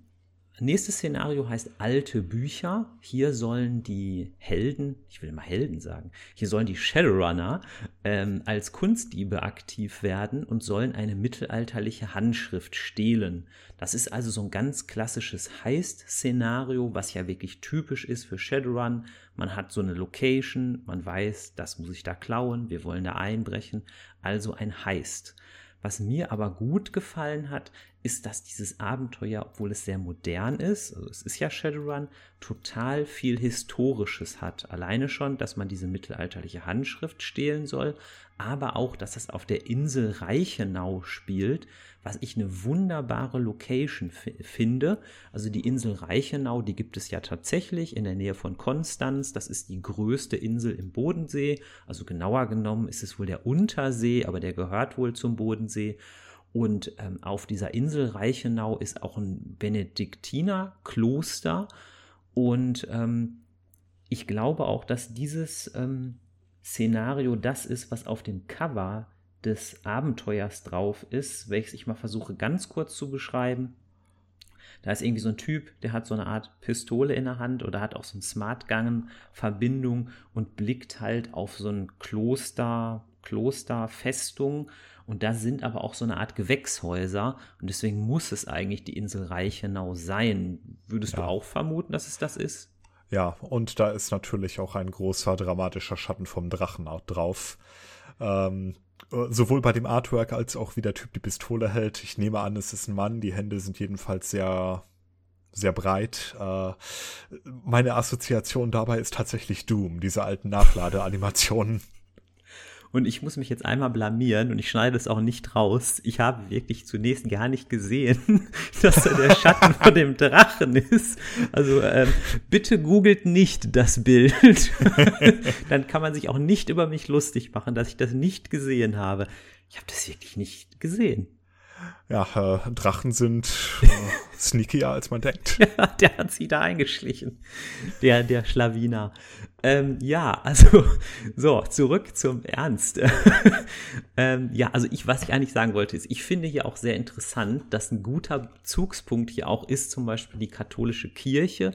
Nächstes Szenario heißt alte Bücher. Hier sollen die Helden, ich will immer Helden sagen, hier sollen die Shadowrunner ähm, als Kunstdiebe aktiv werden und sollen eine mittelalterliche Handschrift stehlen. Das ist also so ein ganz klassisches Heist-Szenario, was ja wirklich typisch ist für Shadowrun. Man hat so eine Location, man weiß, das muss ich da klauen, wir wollen da einbrechen, also ein Heist. Was mir aber gut gefallen hat, ist, dass dieses Abenteuer, obwohl es sehr modern ist, also es ist ja Shadowrun, total viel Historisches hat. Alleine schon, dass man diese mittelalterliche Handschrift stehlen soll, aber auch, dass es auf der Insel Reichenau spielt, was ich eine wunderbare Location finde. Also die Insel Reichenau, die gibt es ja tatsächlich in der Nähe von Konstanz. Das ist die größte Insel im Bodensee. Also genauer genommen ist es wohl der Untersee, aber der gehört wohl zum Bodensee. Und ähm, auf dieser Insel Reichenau ist auch ein Benediktinerkloster. Und ähm, ich glaube auch, dass dieses ähm, Szenario das ist, was auf dem Cover des Abenteuers drauf ist, welches ich mal versuche ganz kurz zu beschreiben. Da ist irgendwie so ein Typ, der hat so eine Art Pistole in der Hand oder hat auch so ein Smartgang-Verbindung und blickt halt auf so ein Kloster, Klosterfestung und da sind aber auch so eine Art Gewächshäuser und deswegen muss es eigentlich die Insel Reichenau sein. Würdest ja. du auch vermuten, dass es das ist? Ja, und da ist natürlich auch ein großer dramatischer Schatten vom Drachen drauf. Ähm, äh, sowohl bei dem Artwork als auch wie der Typ die Pistole hält. Ich nehme an, es ist ein Mann. Die Hände sind jedenfalls sehr, sehr breit. Äh, meine Assoziation dabei ist tatsächlich Doom, diese alten Nachladeanimationen. Und ich muss mich jetzt einmal blamieren und ich schneide es auch nicht raus. Ich habe wirklich zunächst gar nicht gesehen, dass da der Schatten von dem Drachen ist. Also ähm, bitte googelt nicht das Bild. Dann kann man sich auch nicht über mich lustig machen, dass ich das nicht gesehen habe. Ich habe das wirklich nicht gesehen. Ja, äh, Drachen sind äh, sneakier, als man denkt. Ja, der hat sie da eingeschlichen. Der, der Schlawiner. Ähm, ja, also, so, zurück zum Ernst. ähm, ja, also ich, was ich eigentlich sagen wollte, ist, ich finde hier auch sehr interessant, dass ein guter Bezugspunkt hier auch ist, zum Beispiel die katholische Kirche,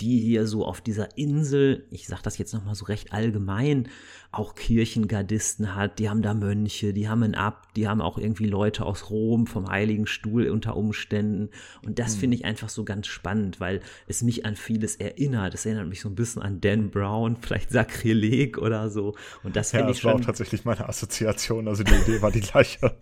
die hier so auf dieser Insel, ich sage das jetzt nochmal so recht allgemein, auch Kirchengardisten hat, die haben da Mönche, die haben ein Abt, die haben auch irgendwie Leute aus Rom vom Heiligen Stuhl unter Umständen. Und das mhm. finde ich einfach so ganz spannend, weil es mich an vieles erinnert. Es erinnert mich so ein bisschen an Dan Brown, vielleicht Sakrileg oder so. Und das finde ja, ich schon. Das war auch tatsächlich meine Assoziation, also die Idee war die gleiche.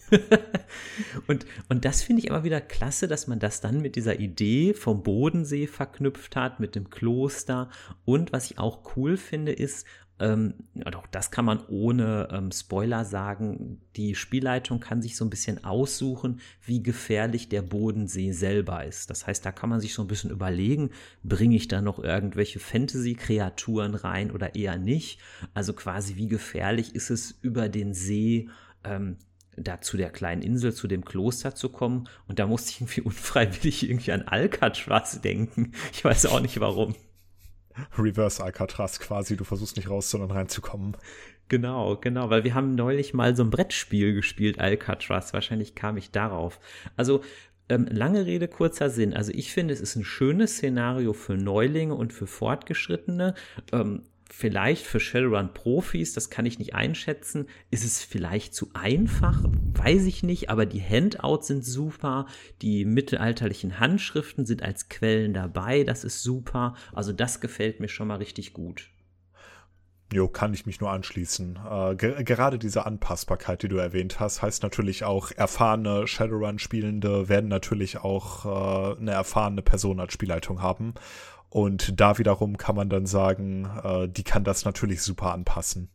und, und das finde ich immer wieder klasse, dass man das dann mit dieser Idee vom Bodensee verknüpft hat, mit dem Kloster. Und was ich auch cool finde, ist, ähm, auch das kann man ohne ähm, Spoiler sagen. Die Spielleitung kann sich so ein bisschen aussuchen, wie gefährlich der Bodensee selber ist. Das heißt, da kann man sich so ein bisschen überlegen, bringe ich da noch irgendwelche Fantasy-Kreaturen rein oder eher nicht? Also quasi, wie gefährlich ist es über den See? Ähm, da zu der kleinen Insel, zu dem Kloster zu kommen. Und da musste ich irgendwie unfreiwillig irgendwie an Alcatraz denken. Ich weiß auch nicht warum. Reverse Alcatraz quasi, du versuchst nicht raus, sondern reinzukommen. Genau, genau, weil wir haben neulich mal so ein Brettspiel gespielt, Alcatraz. Wahrscheinlich kam ich darauf. Also, ähm, lange Rede, kurzer Sinn. Also ich finde, es ist ein schönes Szenario für Neulinge und für Fortgeschrittene. Ähm, vielleicht für Shadowrun-Profis, das kann ich nicht einschätzen. Ist es vielleicht zu einfach? Weiß ich nicht, aber die Handouts sind super. Die mittelalterlichen Handschriften sind als Quellen dabei. Das ist super. Also das gefällt mir schon mal richtig gut. Jo, kann ich mich nur anschließen. Äh, ge gerade diese Anpassbarkeit, die du erwähnt hast, heißt natürlich auch, erfahrene Shadowrun-Spielende werden natürlich auch äh, eine erfahrene Person als Spielleitung haben. Und da wiederum kann man dann sagen, äh, die kann das natürlich super anpassen.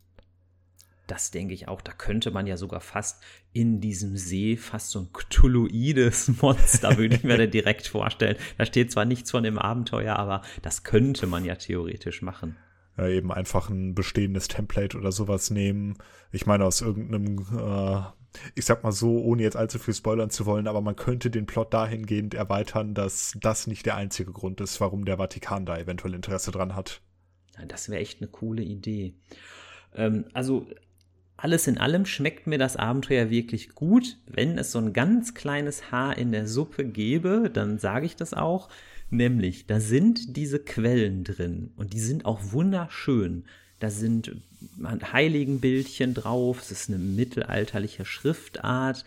Das denke ich auch. Da könnte man ja sogar fast in diesem See fast so ein Cthulhuides Monster, würde ich mir da direkt vorstellen. Da steht zwar nichts von dem Abenteuer, aber das könnte man ja theoretisch machen. Ja, eben einfach ein bestehendes Template oder sowas nehmen. Ich meine, aus irgendeinem, äh, ich sag mal so, ohne jetzt allzu viel spoilern zu wollen, aber man könnte den Plot dahingehend erweitern, dass das nicht der einzige Grund ist, warum der Vatikan da eventuell Interesse dran hat. Ja, das wäre echt eine coole Idee. Ähm, also alles in allem schmeckt mir das Abenteuer wirklich gut. Wenn es so ein ganz kleines Haar in der Suppe gäbe, dann sage ich das auch. Nämlich, da sind diese Quellen drin und die sind auch wunderschön. Da sind Heiligenbildchen drauf, es ist eine mittelalterliche Schriftart,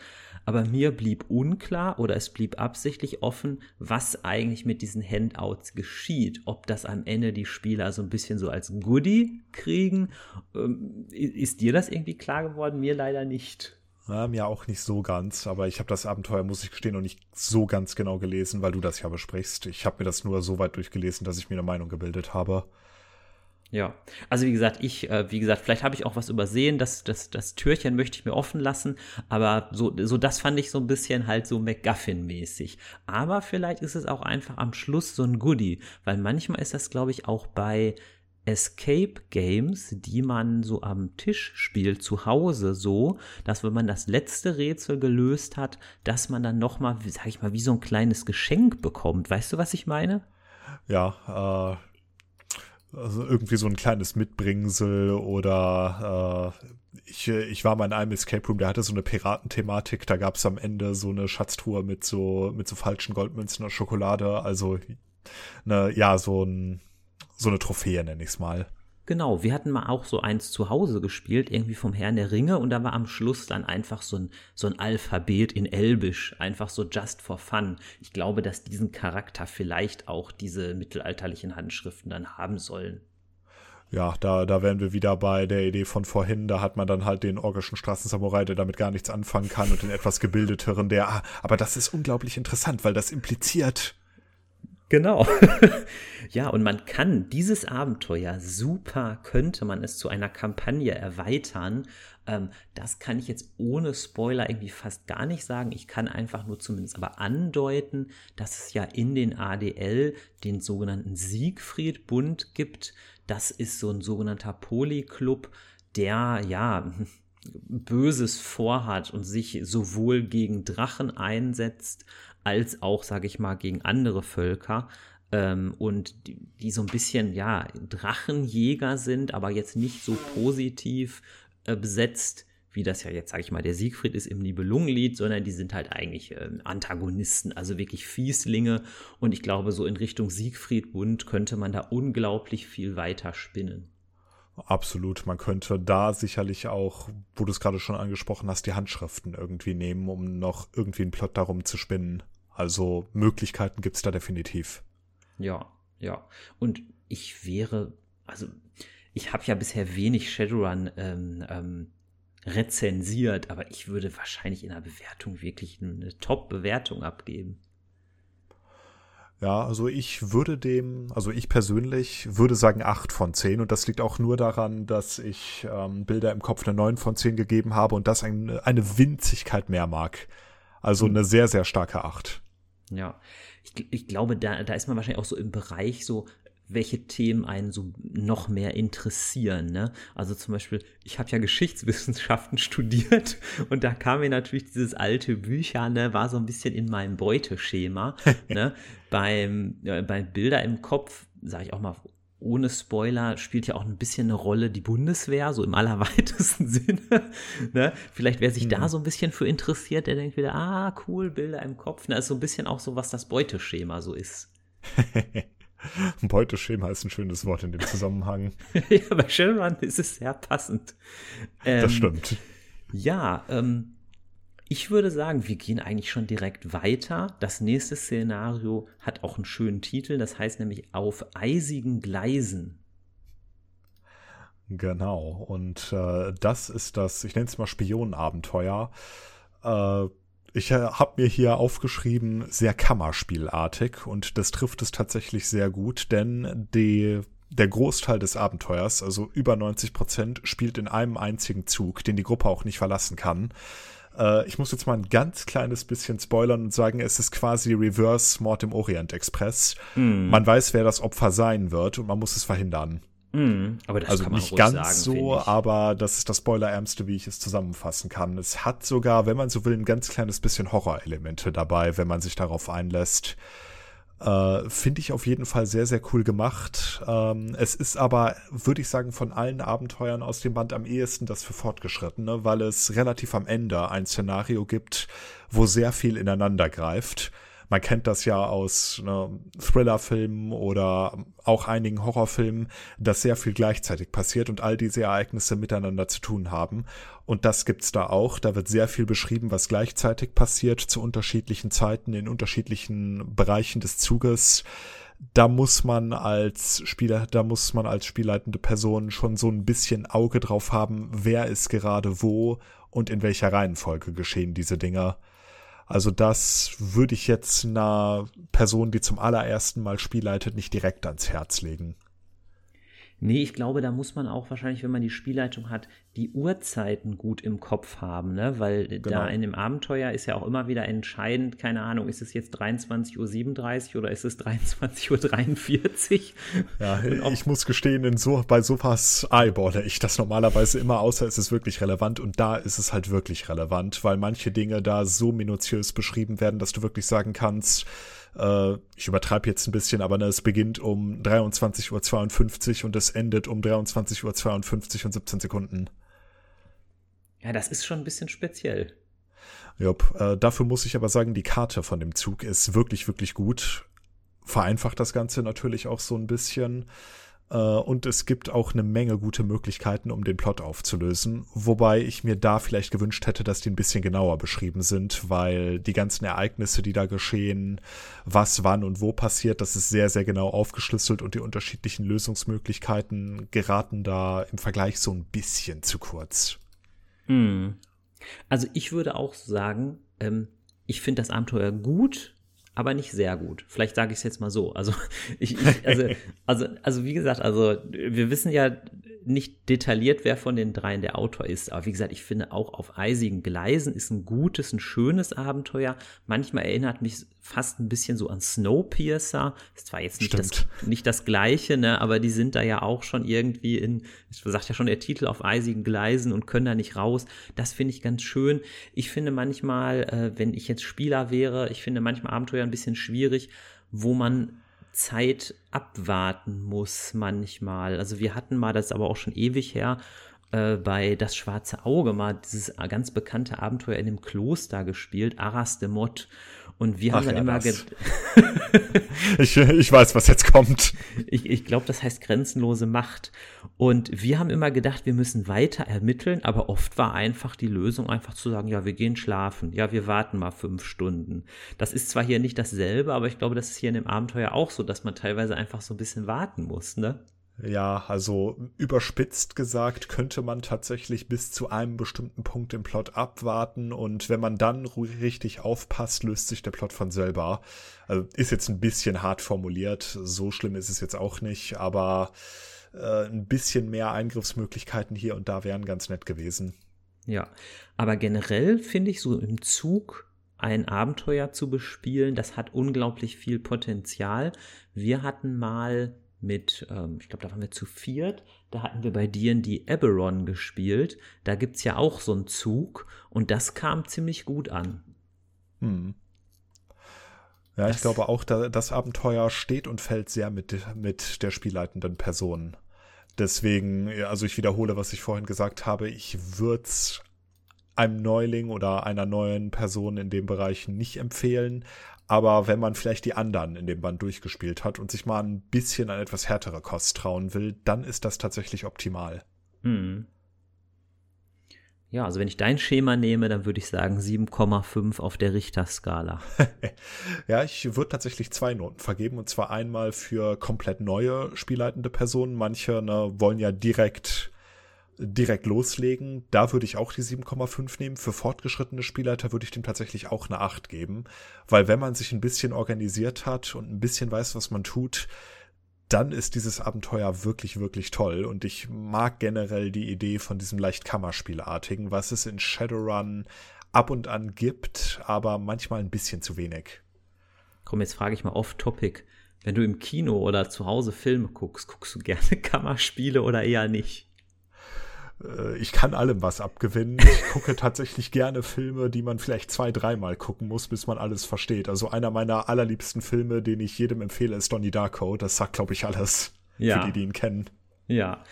aber mir blieb unklar oder es blieb absichtlich offen, was eigentlich mit diesen Handouts geschieht. Ob das am Ende die Spieler so ein bisschen so als Goodie kriegen. Ähm, ist dir das irgendwie klar geworden? Mir leider nicht. Ja, mir auch nicht so ganz, aber ich habe das Abenteuer, muss ich gestehen, noch nicht so ganz genau gelesen, weil du das ja besprichst. Ich habe mir das nur so weit durchgelesen, dass ich mir eine Meinung gebildet habe. Ja, also wie gesagt, ich, äh, wie gesagt, vielleicht habe ich auch was übersehen, das, das, das Türchen möchte ich mir offen lassen, aber so, so das fand ich so ein bisschen halt so McGuffin-mäßig. Aber vielleicht ist es auch einfach am Schluss so ein Goodie, weil manchmal ist das, glaube ich, auch bei Escape Games, die man so am Tisch spielt, zu Hause so, dass wenn man das letzte Rätsel gelöst hat, dass man dann nochmal, sag ich mal, wie so ein kleines Geschenk bekommt. Weißt du, was ich meine? Ja, äh, also irgendwie so ein kleines Mitbringsel oder äh, ich, ich war mal in einem Escape Room, der hatte so eine Piratenthematik, da gab es am Ende so eine Schatztruhe mit so, mit so falschen Goldmünzen und Schokolade, also ne, ja, so ein, so eine Trophäe, nenne ich es mal. Genau, wir hatten mal auch so eins zu Hause gespielt, irgendwie vom Herrn der Ringe, und da war am Schluss dann einfach so ein, so ein Alphabet in Elbisch, einfach so just for fun. Ich glaube, dass diesen Charakter vielleicht auch diese mittelalterlichen Handschriften dann haben sollen. Ja, da, da wären wir wieder bei der Idee von vorhin. Da hat man dann halt den orgischen Straßensamurai, der damit gar nichts anfangen kann, und den etwas gebildeteren, der, ah, aber das ist unglaublich interessant, weil das impliziert, Genau. ja, und man kann dieses Abenteuer super, könnte man es zu einer Kampagne erweitern. Ähm, das kann ich jetzt ohne Spoiler irgendwie fast gar nicht sagen. Ich kann einfach nur zumindest aber andeuten, dass es ja in den ADL den sogenannten Siegfried-Bund gibt. Das ist so ein sogenannter Polyclub, der ja Böses vorhat und sich sowohl gegen Drachen einsetzt, als auch, sage ich mal, gegen andere Völker. Ähm, und die, die, so ein bisschen, ja, Drachenjäger sind, aber jetzt nicht so positiv äh, besetzt, wie das ja jetzt, sage ich mal, der Siegfried ist im Nibelungenlied, sondern die sind halt eigentlich äh, Antagonisten, also wirklich Fieslinge. Und ich glaube, so in Richtung Siegfried-Bund könnte man da unglaublich viel weiter spinnen. Absolut. Man könnte da sicherlich auch, wo du es gerade schon angesprochen hast, die Handschriften irgendwie nehmen, um noch irgendwie einen Plot darum zu spinnen. Also Möglichkeiten gibt es da definitiv. Ja, ja. Und ich wäre, also ich habe ja bisher wenig Shadowrun ähm, ähm, rezensiert, aber ich würde wahrscheinlich in der Bewertung wirklich eine Top-Bewertung abgeben. Ja, also ich würde dem, also ich persönlich würde sagen 8 von 10 und das liegt auch nur daran, dass ich ähm, Bilder im Kopf eine 9 von 10 gegeben habe und das ein, eine Winzigkeit mehr mag. Also mhm. eine sehr, sehr starke 8. Ja, ich, ich glaube, da, da ist man wahrscheinlich auch so im Bereich so, welche Themen einen so noch mehr interessieren. Ne? Also zum Beispiel, ich habe ja Geschichtswissenschaften studiert und da kam mir natürlich dieses alte Bücher, ne, war so ein bisschen in meinem Beuteschema. ne? Beim, äh, bei Bilder im Kopf, sage ich auch mal, ohne Spoiler spielt ja auch ein bisschen eine Rolle die Bundeswehr, so im allerweitesten Sinne. ne? Vielleicht wer sich mhm. da so ein bisschen für interessiert, der denkt wieder, ah, cool, Bilder im Kopf. Ne? ist so ein bisschen auch so, was das Beuteschema so ist. Beuteschema ist ein schönes Wort in dem Zusammenhang. ja, bei Shadowrun ist es sehr passend. Ähm, das stimmt. Ja, ähm, ich würde sagen, wir gehen eigentlich schon direkt weiter. Das nächste Szenario hat auch einen schönen Titel, das heißt nämlich auf eisigen Gleisen. Genau, und äh, das ist das, ich nenne es mal Spionenabenteuer. Äh, Ich äh, habe mir hier aufgeschrieben, sehr Kammerspielartig und das trifft es tatsächlich sehr gut, denn die, der Großteil des Abenteuers, also über 90 Prozent, spielt in einem einzigen Zug, den die Gruppe auch nicht verlassen kann. Äh, ich muss jetzt mal ein ganz kleines bisschen spoilern und sagen, es ist quasi Reverse Mord im Orient Express. Mm. Man weiß, wer das Opfer sein wird und man muss es verhindern. Mm, aber das also kann man nicht ganz sagen, so, aber das ist das Spoilerärmste, wie ich es zusammenfassen kann. Es hat sogar, wenn man so will, ein ganz kleines bisschen Horrorelemente dabei, wenn man sich darauf einlässt. Äh, Finde ich auf jeden Fall sehr, sehr cool gemacht. Ähm, es ist aber, würde ich sagen, von allen Abenteuern aus dem Band am ehesten das für Fortgeschrittene, weil es relativ am Ende ein Szenario gibt, wo sehr viel ineinander greift man kennt das ja aus ne, Thriller-Filmen oder auch einigen Horrorfilmen, dass sehr viel gleichzeitig passiert und all diese Ereignisse miteinander zu tun haben. Und das gibt's da auch. Da wird sehr viel beschrieben, was gleichzeitig passiert zu unterschiedlichen Zeiten in unterschiedlichen Bereichen des Zuges da muss man als Spieler, da muss man als spielleitende Person schon so ein bisschen Auge drauf haben, wer ist gerade wo und in welcher Reihenfolge geschehen diese Dinge. Also das würde ich jetzt einer Person, die zum allerersten Mal Spiel leitet, nicht direkt ans Herz legen. Nee, ich glaube, da muss man auch wahrscheinlich, wenn man die Spielleitung hat, die Uhrzeiten gut im Kopf haben, ne? Weil genau. da in dem Abenteuer ist ja auch immer wieder entscheidend, keine Ahnung, ist es jetzt 23.37 Uhr oder ist es 23.43 Uhr? Ja, ich muss gestehen, in so, bei sowas eyeballe ich das normalerweise immer, außer es ist wirklich relevant und da ist es halt wirklich relevant, weil manche Dinge da so minutiös beschrieben werden, dass du wirklich sagen kannst, äh, ich übertreibe jetzt ein bisschen, aber ne, es beginnt um 23.52 Uhr und es endet um 23.52 Uhr und 17 Sekunden. Ja, das ist schon ein bisschen speziell. Jupp, äh, dafür muss ich aber sagen, die Karte von dem Zug ist wirklich, wirklich gut. Vereinfacht das Ganze natürlich auch so ein bisschen. Äh, und es gibt auch eine Menge gute Möglichkeiten, um den Plot aufzulösen. Wobei ich mir da vielleicht gewünscht hätte, dass die ein bisschen genauer beschrieben sind, weil die ganzen Ereignisse, die da geschehen, was, wann und wo passiert, das ist sehr, sehr genau aufgeschlüsselt und die unterschiedlichen Lösungsmöglichkeiten geraten da im Vergleich so ein bisschen zu kurz. Hm. Also ich würde auch sagen, ähm, ich finde das Abenteuer gut, aber nicht sehr gut. Vielleicht sage ich es jetzt mal so. Also, ich, ich, also, also, also wie gesagt, also wir wissen ja nicht detailliert, wer von den dreien der Autor ist. Aber wie gesagt, ich finde auch auf eisigen Gleisen ist ein gutes, ein schönes Abenteuer. Manchmal erinnert mich fast ein bisschen so an Snowpiercer. Ist zwar jetzt nicht, das, nicht das gleiche, ne, aber die sind da ja auch schon irgendwie in, ich sagt ja schon der Titel auf eisigen Gleisen und können da nicht raus. Das finde ich ganz schön. Ich finde manchmal, äh, wenn ich jetzt Spieler wäre, ich finde manchmal Abenteuer ein bisschen schwierig, wo man Zeit abwarten muss manchmal. Also wir hatten mal, das aber auch schon ewig her, äh, bei Das Schwarze Auge mal dieses ganz bekannte Abenteuer in dem Kloster gespielt, Arras de Mott. Und wir haben Ach dann ja, immer. ich, ich weiß, was jetzt kommt. Ich, ich glaube, das heißt grenzenlose Macht. Und wir haben immer gedacht, wir müssen weiter ermitteln, aber oft war einfach die Lösung, einfach zu sagen, ja, wir gehen schlafen. Ja, wir warten mal fünf Stunden. Das ist zwar hier nicht dasselbe, aber ich glaube, das ist hier in dem Abenteuer auch so, dass man teilweise einfach so ein bisschen warten muss, ne? Ja, also überspitzt gesagt könnte man tatsächlich bis zu einem bestimmten Punkt im Plot abwarten und wenn man dann richtig aufpasst, löst sich der Plot von selber. Also ist jetzt ein bisschen hart formuliert, so schlimm ist es jetzt auch nicht, aber äh, ein bisschen mehr Eingriffsmöglichkeiten hier und da wären ganz nett gewesen. Ja, aber generell finde ich so im Zug ein Abenteuer zu bespielen, das hat unglaublich viel Potenzial. Wir hatten mal mit, ähm, ich glaube, da waren wir zu viert. Da hatten wir bei dir die Eberron gespielt. Da gibt es ja auch so einen Zug und das kam ziemlich gut an. Hm. Ja, das, ich glaube auch, da, das Abenteuer steht und fällt sehr mit, mit der spielleitenden Person. Deswegen, also ich wiederhole, was ich vorhin gesagt habe, ich würde es einem Neuling oder einer neuen Person in dem Bereich nicht empfehlen, aber wenn man vielleicht die anderen in dem Band durchgespielt hat und sich mal ein bisschen an etwas härtere Kost trauen will, dann ist das tatsächlich optimal. Hm. Ja, also wenn ich dein Schema nehme, dann würde ich sagen 7,5 auf der Richterskala. ja, ich würde tatsächlich zwei Noten vergeben und zwar einmal für komplett neue spielleitende Personen. Manche ne, wollen ja direkt direkt loslegen. Da würde ich auch die 7,5 nehmen. Für fortgeschrittene Spielleiter würde ich dem tatsächlich auch eine 8 geben. Weil wenn man sich ein bisschen organisiert hat und ein bisschen weiß, was man tut, dann ist dieses Abenteuer wirklich, wirklich toll. Und ich mag generell die Idee von diesem leicht Kammerspielartigen, was es in Shadowrun ab und an gibt, aber manchmal ein bisschen zu wenig. Komm, jetzt frage ich mal off-topic. Wenn du im Kino oder zu Hause Filme guckst, guckst du gerne Kammerspiele oder eher nicht? Äh, ich kann allem was abgewinnen. Ich gucke tatsächlich gerne Filme, die man vielleicht zwei, dreimal gucken muss, bis man alles versteht. Also einer meiner allerliebsten Filme, den ich jedem empfehle, ist Donnie Darko. Das sagt, glaube ich, alles ja. für die, die ihn kennen. Ja.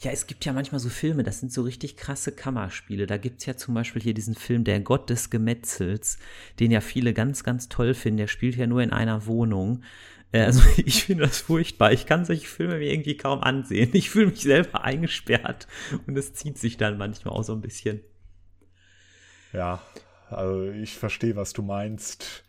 Ja, es gibt ja manchmal so Filme, das sind so richtig krasse Kammerspiele. Da gibt es ja zum Beispiel hier diesen Film Der Gott des Gemetzels, den ja viele ganz, ganz toll finden. Der spielt ja nur in einer Wohnung. Äh, also ich finde das furchtbar. Ich kann solche Filme mir irgendwie kaum ansehen. Ich fühle mich selber eingesperrt und es zieht sich dann manchmal auch so ein bisschen. Ja, also ich verstehe, was du meinst.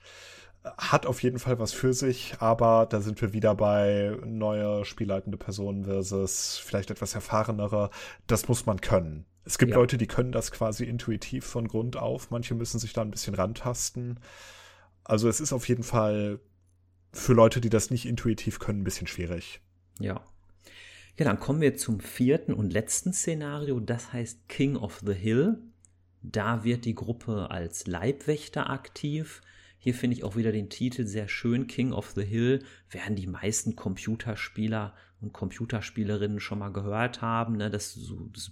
Hat auf jeden Fall was für sich, aber da sind wir wieder bei neue spielleitende Personen versus vielleicht etwas erfahrenere. Das muss man können. Es gibt ja. Leute, die können das quasi intuitiv von Grund auf. Manche müssen sich da ein bisschen rantasten. Also es ist auf jeden Fall für Leute, die das nicht intuitiv können, ein bisschen schwierig. Ja. Ja, dann kommen wir zum vierten und letzten Szenario. Das heißt King of the Hill. Da wird die Gruppe als Leibwächter aktiv. Hier finde ich auch wieder den Titel sehr schön. King of the Hill werden die meisten Computerspieler und Computerspielerinnen schon mal gehört haben. Ne? Das, das,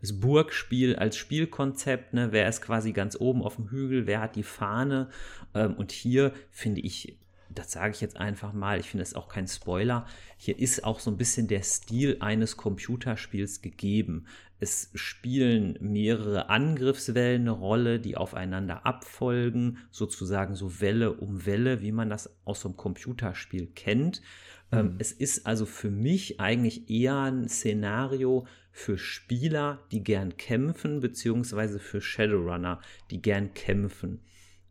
das Burgspiel als Spielkonzept. Ne? Wer ist quasi ganz oben auf dem Hügel? Wer hat die Fahne? Ähm, und hier finde ich das sage ich jetzt einfach mal, ich finde es auch kein Spoiler, hier ist auch so ein bisschen der Stil eines Computerspiels gegeben. Es spielen mehrere Angriffswellen eine Rolle, die aufeinander abfolgen, sozusagen so Welle um Welle, wie man das aus so einem Computerspiel kennt. Ähm, mhm. es ist also für mich eigentlich eher ein Szenario für Spieler, die gern kämpfen, beziehungsweise für Shadowrunner, die gern kämpfen.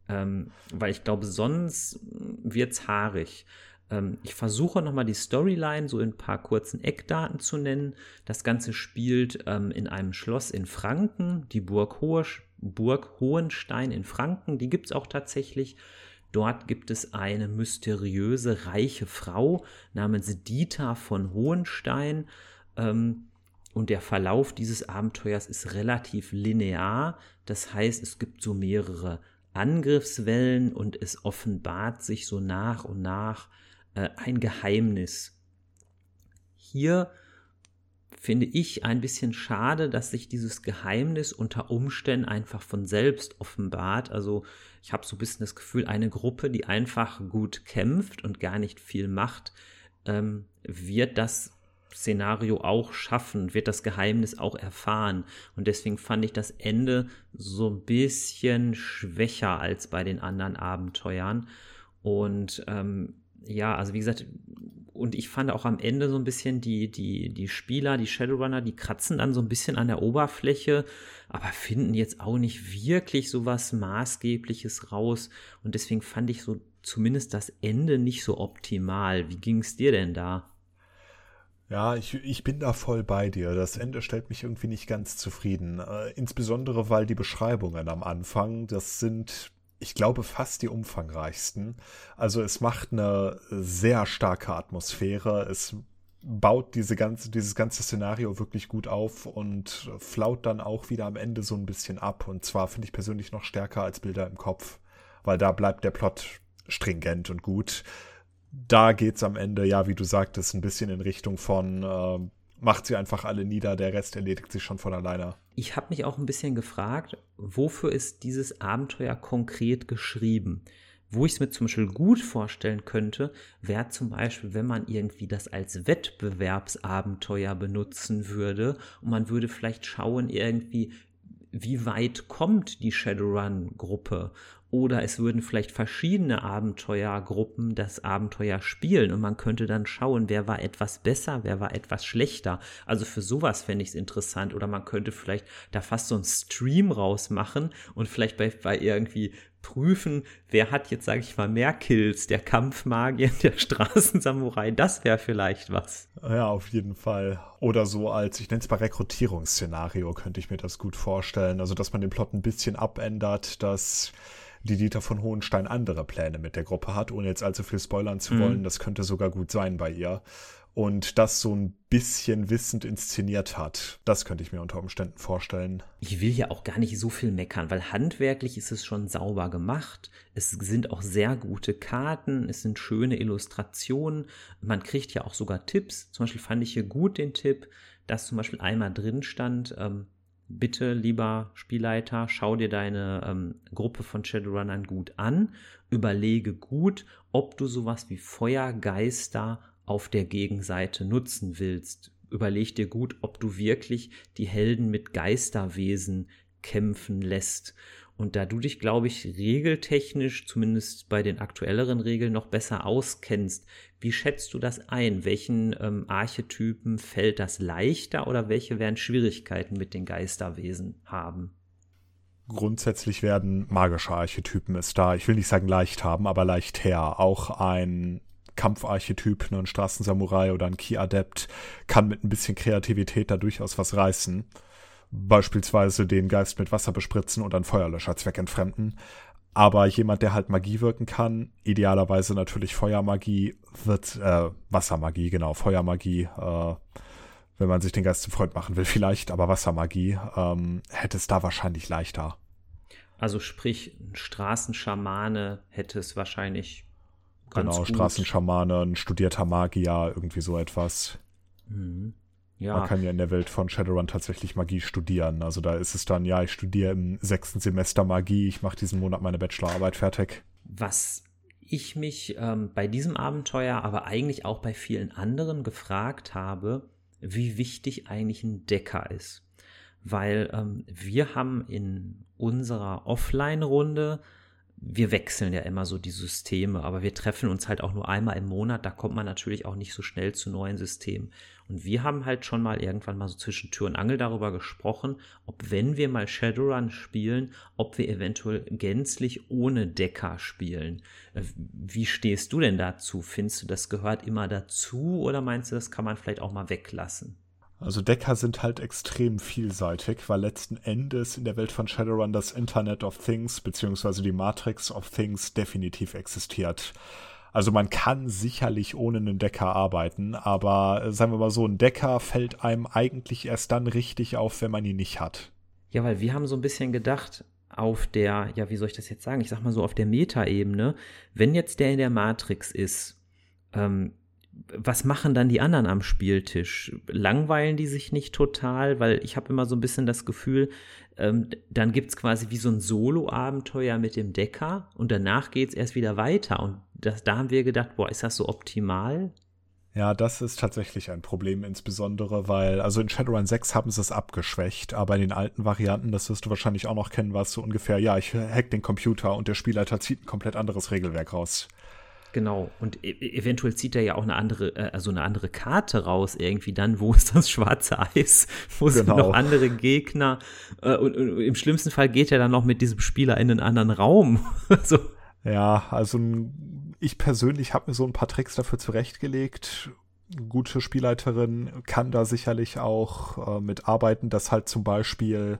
Ähm, weil ich glaube, sonst wird es haarig. Ähm, ich versuche nochmal die Storyline so in ein paar kurzen Eckdaten zu nennen. Das Ganze spielt ähm, in einem Schloss in Franken, die Burg, Hohe, Burg Hohenstein in Franken, die gibt es auch tatsächlich. Dort gibt es eine mysteriöse, reiche Frau namens Dieter von Hohenstein. Ähm, und der Verlauf dieses Abenteuers ist relativ linear. Das heißt, es gibt so mehrere Angriffswellen und es offenbart sich so nach und nach äh, ein Geheimnis. Hier finde ich ein bisschen schade, dass sich dieses Geheimnis unter Umständen einfach von selbst offenbart. Also ich habe so ein bisschen das Gefühl, eine Gruppe, die einfach gut kämpft und gar nicht viel macht, ähm, wird das Szenario auch schaffen, wird das Geheimnis auch erfahren. Und deswegen fand ich das Ende so ein bisschen schwächer als bei den anderen Abenteuern. Und ähm, ja, also wie gesagt, und ich fand auch am Ende so ein bisschen die, die, die Spieler, die Shadowrunner, die kratzen dann so ein bisschen an der Oberfläche, aber finden jetzt auch nicht wirklich so was Maßgebliches raus. Und deswegen fand ich so zumindest das Ende nicht so optimal. Wie ging es dir denn da? Ja, ich, ich bin da voll bei dir. Das Ende stellt mich irgendwie nicht ganz zufrieden. Äh, insbesondere, weil die Beschreibungen am Anfang, das sind, ich glaube, fast die umfangreichsten. Also es macht eine sehr starke Atmosphäre. Es baut diese ganze, dieses ganze Szenario wirklich gut auf und flaut dann auch wieder am Ende so ein bisschen ab. Und zwar finde ich persönlich noch stärker als Bilder im Kopf, weil da bleibt der Plot stringent und gut da geht's am Ende, ja, wie du sagtest, ein bisschen in Richtung von äh, macht sie einfach alle nieder, der Rest erledigt sich schon von alleine. Ich habe mich auch ein bisschen gefragt, wofür ist dieses Abenteuer konkret geschrieben? Wo ich es mir zum Beispiel gut vorstellen könnte, wäre zum Beispiel, wenn man irgendwie das als Wettbewerbsabenteuer benutzen würde und man würde vielleicht schauen, irgendwie, wie weit kommt die Shadowrun-Gruppe oder es würden vielleicht verschiedene Abenteuergruppen das Abenteuer spielen und man könnte dann schauen, wer war etwas besser, wer war etwas schlechter. Also für sowas fände ich es interessant. Oder man könnte vielleicht da fast so einen Stream rausmachen und vielleicht bei, bei irgendwie prüfen, wer hat jetzt, sage ich mal, mehr Kills, der Kampfmagier, der Straßensamurai, das wäre vielleicht was. Ja, auf jeden Fall. Oder so als, ich nenne es mal Rekrutierungsszenario, könnte ich mir das gut vorstellen. Also, dass man den Plot ein bisschen abändert, dass die Dieter von Hohenstein andere Pläne mit der Gruppe hat, ohne jetzt allzu viel spoilern zu mhm. wollen. Das könnte sogar gut sein bei ihr und das so ein bisschen wissend inszeniert hat. Das könnte ich mir unter Umständen vorstellen. Ich will ja auch gar nicht so viel meckern, weil handwerklich ist es schon sauber gemacht. Es sind auch sehr gute Karten, es sind schöne Illustrationen. Man kriegt ja auch sogar Tipps. Zum Beispiel fand ich hier gut den Tipp, dass zum Beispiel einmal drin stand, ähm, bitte, lieber Spielleiter, schau dir deine ähm, Gruppe von Shadowrunnern gut an, überlege gut, ob du sowas wie Feuergeister auf der Gegenseite nutzen willst. Überleg dir gut, ob du wirklich die Helden mit Geisterwesen kämpfen lässt. Und da du dich, glaube ich, regeltechnisch, zumindest bei den aktuelleren Regeln, noch besser auskennst, wie schätzt du das ein? Welchen ähm, Archetypen fällt das leichter oder welche werden Schwierigkeiten mit den Geisterwesen haben? Grundsätzlich werden magische Archetypen es da, ich will nicht sagen leicht haben, aber leicht her. Auch ein Kampfarchetyp, ne, ein Straßensamurai oder ein Ki-Adept, kann mit ein bisschen Kreativität da durchaus was reißen. Beispielsweise den Geist mit Wasser bespritzen und einen Feuerlöscher zweckentfremden. Aber jemand, der halt Magie wirken kann, idealerweise natürlich Feuermagie, wird, äh, Wassermagie, genau, Feuermagie, äh, wenn man sich den Geist zum Freund machen will, vielleicht, aber Wassermagie, ähm, hätte es da wahrscheinlich leichter. Also sprich, ein Straßenschamane hätte es wahrscheinlich genau, gut. Straßenschamane, ein studierter Magier, irgendwie so etwas. Mhm. Ja. Man kann ja in der Welt von Shadowrun tatsächlich Magie studieren. Also da ist es dann, ja, ich studiere im sechsten Semester Magie, ich mache diesen Monat meine Bachelorarbeit fertig. Was ich mich ähm, bei diesem Abenteuer, aber eigentlich auch bei vielen anderen gefragt habe, wie wichtig eigentlich ein Decker ist. Weil ähm, wir haben in unserer Offline-Runde wir wechseln ja immer so die Systeme, aber wir treffen uns halt auch nur einmal im Monat. Da kommt man natürlich auch nicht so schnell zu neuen Systemen. Und wir haben halt schon mal irgendwann mal so zwischen Tür und Angel darüber gesprochen, ob wenn wir mal Shadowrun spielen, ob wir eventuell gänzlich ohne Decker spielen. Äh, wie stehst du denn dazu? Findest du, das gehört immer dazu oder meinst du, das kann man vielleicht auch mal weglassen? Also Decker sind halt extrem vielseitig, weil letzten Endes in der Welt von Shadowrun das Internet of Things beziehungsweise die Matrix of Things definitiv existiert. Also man kann sicherlich ohne einen Decker arbeiten, aber äh, sagen wir mal so, ein Decker fällt einem eigentlich erst dann richtig auf, wenn man ihn nicht hat. Ja, weil wir haben so ein bisschen gedacht, auf der, ja, wie soll ich das jetzt sagen? Ich sag mal so auf der Metaebene, wenn jetzt der in der Matrix ist, ähm, was machen dann die anderen am Spieltisch? Langweilen die sich nicht total? Weil ich habe immer so ein bisschen das Gefühl, ähm, dann gibt es quasi wie so ein Solo-Abenteuer mit dem Decker und danach geht es erst wieder weiter. Und das, da haben wir gedacht, boah, ist das so optimal? Ja, das ist tatsächlich ein Problem, insbesondere, weil, also in Shadowrun 6 haben sie es abgeschwächt, aber in den alten Varianten, das wirst du wahrscheinlich auch noch kennen, war es so ungefähr, ja, ich hack den Computer und der Spielleiter zieht ein komplett anderes Regelwerk raus. Genau. Und e eventuell zieht er ja auch eine andere, äh, also eine andere Karte raus, irgendwie dann, wo ist das schwarze Eis, wo genau. sind noch andere Gegner. Äh, und, und, im schlimmsten Fall geht er dann noch mit diesem Spieler in einen anderen Raum. so. Ja, also ich persönlich habe mir so ein paar Tricks dafür zurechtgelegt. Gute Spielleiterin kann da sicherlich auch äh, mitarbeiten, dass halt zum Beispiel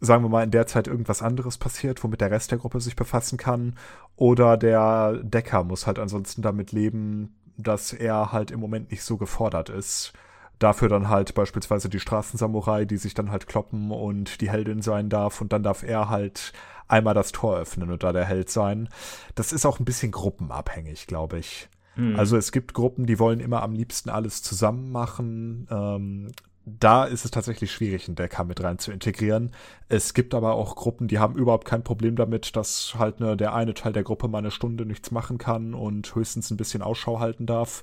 sagen wir mal, in der Zeit irgendwas anderes passiert, womit der Rest der Gruppe sich befassen kann. Oder der Decker muss halt ansonsten damit leben, dass er halt im Moment nicht so gefordert ist. Dafür dann halt beispielsweise die Straßensamurai, die sich dann halt kloppen und die Heldin sein darf. Und dann darf er halt einmal das Tor öffnen und da der Held sein. Das ist auch ein bisschen gruppenabhängig, glaube ich. Hm. Also es gibt Gruppen, die wollen immer am liebsten alles zusammen machen. Ähm, da ist es tatsächlich schwierig, einen Decker mit rein zu integrieren. Es gibt aber auch Gruppen, die haben überhaupt kein Problem damit, dass halt ne, der eine Teil der Gruppe mal eine Stunde nichts machen kann und höchstens ein bisschen Ausschau halten darf.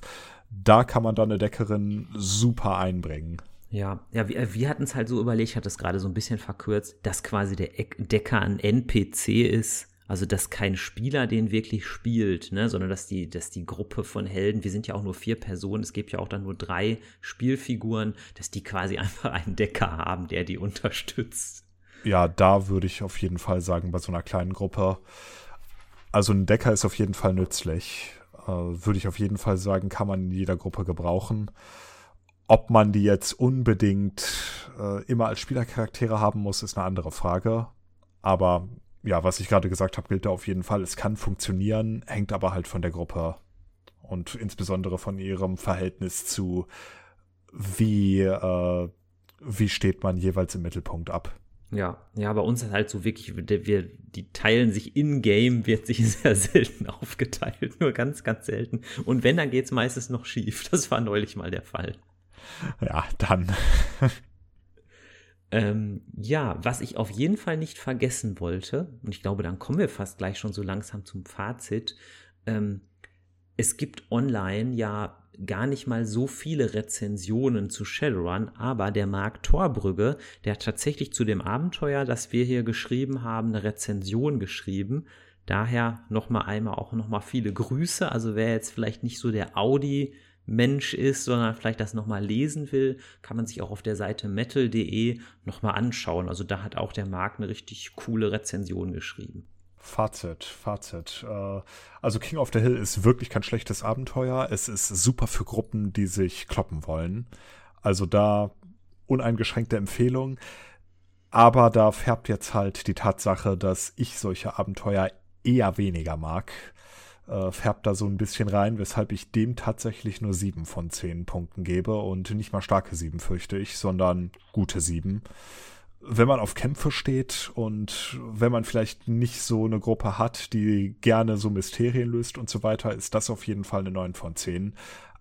Da kann man dann eine Deckerin super einbringen. Ja, ja, wir, wir hatten es halt so überlegt, ich hatte es gerade so ein bisschen verkürzt, dass quasi der Decker ein NPC ist, also, dass kein Spieler den wirklich spielt, ne, sondern dass die, dass die Gruppe von Helden, wir sind ja auch nur vier Personen, es gibt ja auch dann nur drei Spielfiguren, dass die quasi einfach einen Decker haben, der die unterstützt. ja, da würde ich auf jeden Fall sagen, bei so einer kleinen Gruppe, also ein Decker ist auf jeden Fall nützlich. Äh, würde ich auf jeden Fall sagen, kann man in jeder Gruppe gebrauchen. Ob man die jetzt unbedingt äh, immer als Spielercharaktere haben muss, ist eine andere Frage. Aber ja, was ich gerade gesagt habe, gilt da auf jeden Fall. Es kann funktionieren, hängt aber halt von der Gruppe und insbesondere von ihrem Verhältnis zu, wie, äh, wie steht man jeweils im Mittelpunkt ab. Ja, ja, bei uns ist halt so wirklich, wir, die teilen sich in-game, wird sich sehr selten aufgeteilt, nur ganz, ganz selten. Und wenn, dann geht es meistens noch schief. Das war neulich mal der Fall. Ja, dann. ähm, ja, was ich auf jeden Fall nicht vergessen wollte, und ich glaube, dann kommen wir fast gleich schon so langsam zum Fazit. Ähm, es gibt online ja gar nicht mal so viele Rezensionen zu Shadowrun, aber der Marc Torbrügge, der hat tatsächlich zu dem Abenteuer, das wir hier geschrieben haben, eine Rezension geschrieben. Daher nochmal einmal auch nochmal viele Grüße. Also wer jetzt vielleicht nicht so der Audi Mensch ist, sondern vielleicht das nochmal lesen will, kann man sich auch auf der Seite metal.de nochmal anschauen. Also da hat auch der Marc eine richtig coole Rezension geschrieben. Fazit, Fazit. Äh, also King of the Hill ist wirklich kein schlechtes Abenteuer. Es ist super für Gruppen, die sich kloppen wollen. Also da uneingeschränkte Empfehlung. Aber da färbt jetzt halt die Tatsache, dass ich solche Abenteuer eher weniger mag. Äh, färbt da so ein bisschen rein, weshalb ich dem tatsächlich nur sieben von zehn Punkten gebe und nicht mal starke sieben fürchte ich, sondern gute sieben wenn man auf Kämpfe steht und wenn man vielleicht nicht so eine Gruppe hat, die gerne so Mysterien löst und so weiter, ist das auf jeden Fall eine 9 von 10.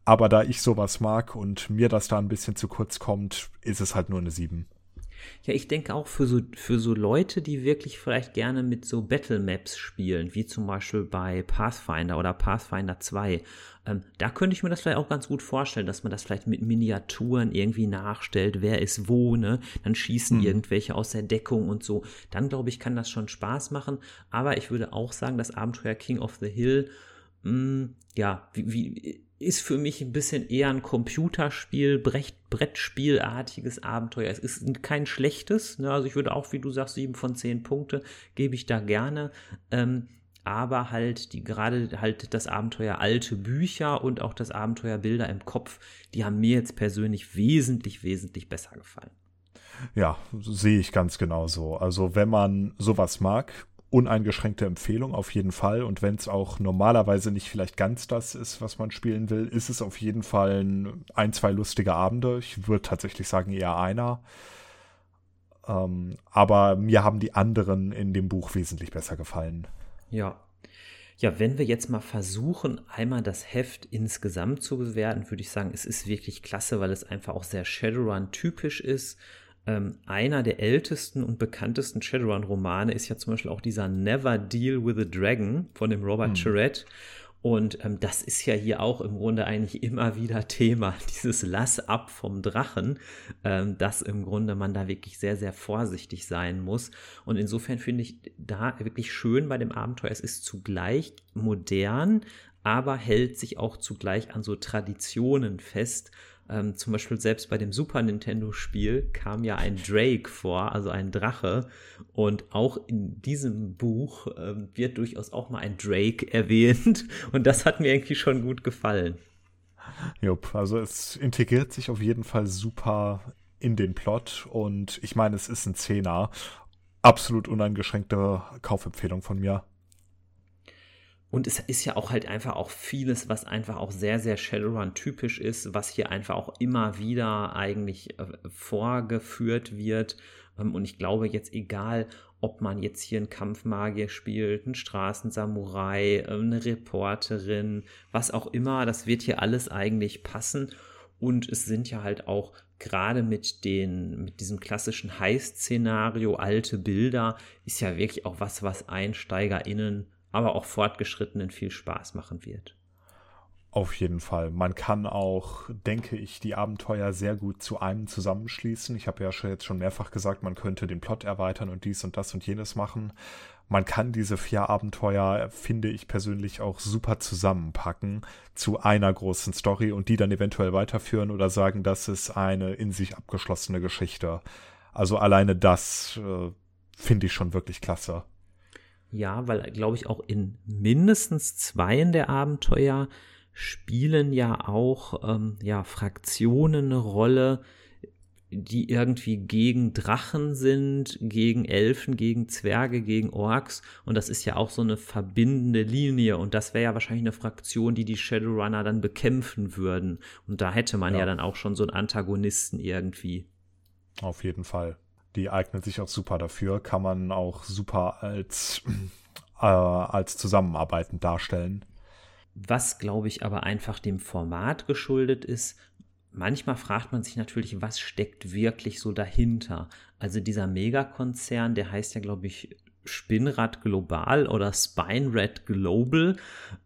Aber da ich sowas mag und mir das da ein bisschen zu kurz kommt, ist es halt nur eine 7. Ja, ich denke auch für so, für so Leute, die wirklich vielleicht gerne mit so Battle Maps spielen, wie zum Beispiel bei Pathfinder oder Pathfinder 2, ähm, da könnte ich mir das vielleicht auch ganz gut vorstellen, dass man das vielleicht mit Miniaturen irgendwie nachstellt, wer ist wo, ne? Dann schießen hm. irgendwelche aus der Deckung und so. Dann glaube ich, kann das schon Spaß machen. Aber ich würde auch sagen, das Abenteuer King of the Hill, mh, hm, ja, wie, wie ist für mich ein bisschen eher ein Computerspiel, Brett, Brettspielartiges Abenteuer. Es ist kein schlechtes, ne? also ich würde auch, wie du sagst, sieben von zehn Punkte gebe ich da gerne. Ähm, aber halt die gerade halt das Abenteuer alte Bücher und auch das Abenteuer Bilder im Kopf, die haben mir jetzt persönlich wesentlich, wesentlich besser gefallen. Ja, sehe ich ganz genauso. Also wenn man sowas mag, uneingeschränkte Empfehlung auf jeden Fall. Und wenn es auch normalerweise nicht vielleicht ganz das ist, was man spielen will, ist es auf jeden Fall ein, ein zwei lustige Abende. Ich würde tatsächlich sagen eher einer. Ähm, aber mir haben die anderen in dem Buch wesentlich besser gefallen. Ja. Ja, wenn wir jetzt mal versuchen, einmal das Heft insgesamt zu bewerten, würde ich sagen, es ist wirklich klasse, weil es einfach auch sehr Shadowrun-typisch ist. Ähm, einer der ältesten und bekanntesten Shadowrun-Romane ist ja zum Beispiel auch dieser Never Deal with a Dragon von dem Robert hm. Und ähm, das ist ja hier auch im Grunde eigentlich immer wieder Thema, dieses Lass ab vom Drachen, ähm, dass im Grunde man da wirklich sehr, sehr vorsichtig sein muss. Und insofern finde ich da wirklich schön bei dem Abenteuer, es ist zugleich modern, aber hält sich auch zugleich an so Traditionen fest ähm, zum Beispiel selbst bei dem Super Nintendo-Spiel kam ja ein Drake vor, also ein Drache. Und auch in diesem Buch ähm, wird durchaus auch mal ein Drake erwähnt. Und das hat mir irgendwie schon gut gefallen. Jupp, also es integriert sich auf jeden Fall super in den Plot. Und ich meine, es ist ein Zehner. Absolut uneingeschränkte Kaufempfehlung von mir. Und es ist ja auch halt einfach auch vieles, was einfach auch sehr, sehr Shadowrun-typisch ist, was hier einfach auch immer wieder eigentlich äh, vorgeführt wird. Ähm, und ich glaube jetzt, egal, ob man jetzt hier einen Kampfmagier spielt, einen Straßensamurai, äh, eine Reporterin, was auch immer, das wird hier alles eigentlich passen. Und es sind ja halt auch gerade mit den, mit diesem klassischen Heist-Szenario, alte Bilder, ist ja wirklich auch was, was EinsteigerInnen aber auch Fortgeschrittenen viel Spaß machen wird. Auf jeden Fall. Man kann auch, denke ich, die Abenteuer sehr gut zu einem zusammenschließen. Ich habe ja jetzt schon mehrfach gesagt, man könnte den Plot erweitern und dies und das und jenes machen. Man kann diese vier Abenteuer, finde ich persönlich, auch super zusammenpacken zu einer großen Story und die dann eventuell weiterführen oder sagen, das ist eine in sich abgeschlossene Geschichte. Also alleine das äh, finde ich schon wirklich klasse. Ja, weil, glaube ich, auch in mindestens zweien der Abenteuer spielen ja auch ähm, ja, Fraktionen eine Rolle, die irgendwie gegen Drachen sind, gegen Elfen, gegen Zwerge, gegen Orks. Und das ist ja auch so eine verbindende Linie. Und das wäre ja wahrscheinlich eine Fraktion, die die Shadowrunner dann bekämpfen würden. Und da hätte man ja, ja dann auch schon so einen Antagonisten irgendwie. Auf jeden Fall. Die eignet sich auch super dafür. Kann man auch super als, äh, als zusammenarbeitend darstellen. Was, glaube ich, aber einfach dem Format geschuldet ist, manchmal fragt man sich natürlich, was steckt wirklich so dahinter? Also dieser Megakonzern, der heißt ja, glaube ich, Spinnrad Global oder Spinerad Global.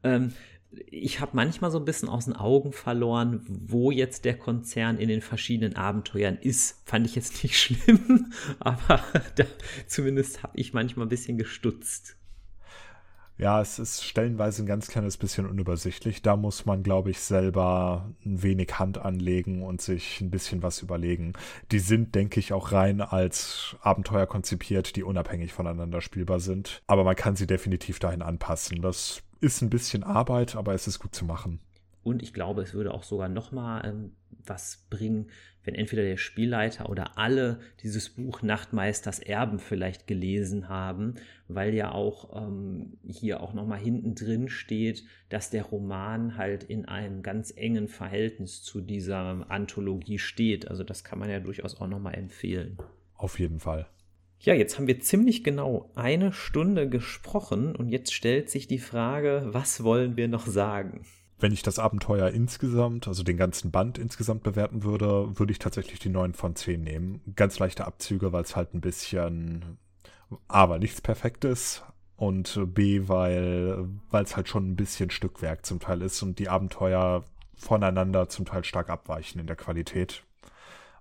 Ähm, ich habe manchmal so ein bisschen aus den Augen verloren, wo jetzt der Konzern in den verschiedenen Abenteuern ist. Fand ich jetzt nicht schlimm, aber da, zumindest habe ich manchmal ein bisschen gestutzt. Ja, es ist stellenweise ein ganz kleines bisschen unübersichtlich. Da muss man, glaube ich, selber ein wenig Hand anlegen und sich ein bisschen was überlegen. Die sind, denke ich, auch rein als Abenteuer konzipiert, die unabhängig voneinander spielbar sind. Aber man kann sie definitiv dahin anpassen. Das ist ein bisschen Arbeit, aber es ist gut zu machen. Und ich glaube, es würde auch sogar noch mal ähm, was bringen, wenn entweder der Spielleiter oder alle dieses Buch Nachtmeisters Erben vielleicht gelesen haben, weil ja auch ähm, hier auch noch mal hinten drin steht, dass der Roman halt in einem ganz engen Verhältnis zu dieser Anthologie steht. Also das kann man ja durchaus auch noch mal empfehlen. Auf jeden Fall. Ja, jetzt haben wir ziemlich genau eine Stunde gesprochen und jetzt stellt sich die Frage, was wollen wir noch sagen? Wenn ich das Abenteuer insgesamt, also den ganzen Band insgesamt bewerten würde, würde ich tatsächlich die 9 von 10 nehmen. Ganz leichte Abzüge, weil es halt ein bisschen, aber nichts Perfektes und B, weil es halt schon ein bisschen Stückwerk zum Teil ist und die Abenteuer voneinander zum Teil stark abweichen in der Qualität.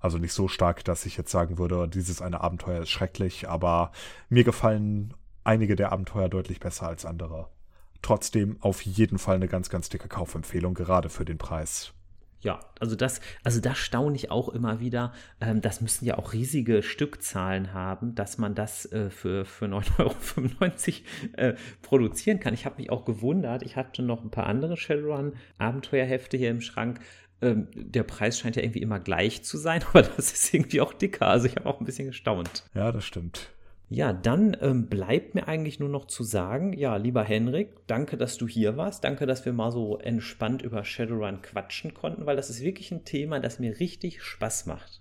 Also nicht so stark, dass ich jetzt sagen würde, dieses eine Abenteuer ist schrecklich, aber mir gefallen einige der Abenteuer deutlich besser als andere trotzdem auf jeden Fall eine ganz, ganz dicke Kaufempfehlung, gerade für den Preis. Ja, also das, also das staune ich auch immer wieder. Ähm, das müssen ja auch riesige Stückzahlen haben, dass man das äh, für, für 9,95 Euro äh, produzieren kann. Ich habe mich auch gewundert. Ich hatte noch ein paar andere Shadowrun-Abenteuerhefte hier im Schrank. Ähm, der Preis scheint ja irgendwie immer gleich zu sein, aber das ist irgendwie auch dicker. Also ich habe auch ein bisschen gestaunt. Ja, das stimmt. Ja, dann ähm, bleibt mir eigentlich nur noch zu sagen, ja, lieber Henrik, danke, dass du hier warst. Danke, dass wir mal so entspannt über Shadowrun quatschen konnten, weil das ist wirklich ein Thema, das mir richtig Spaß macht.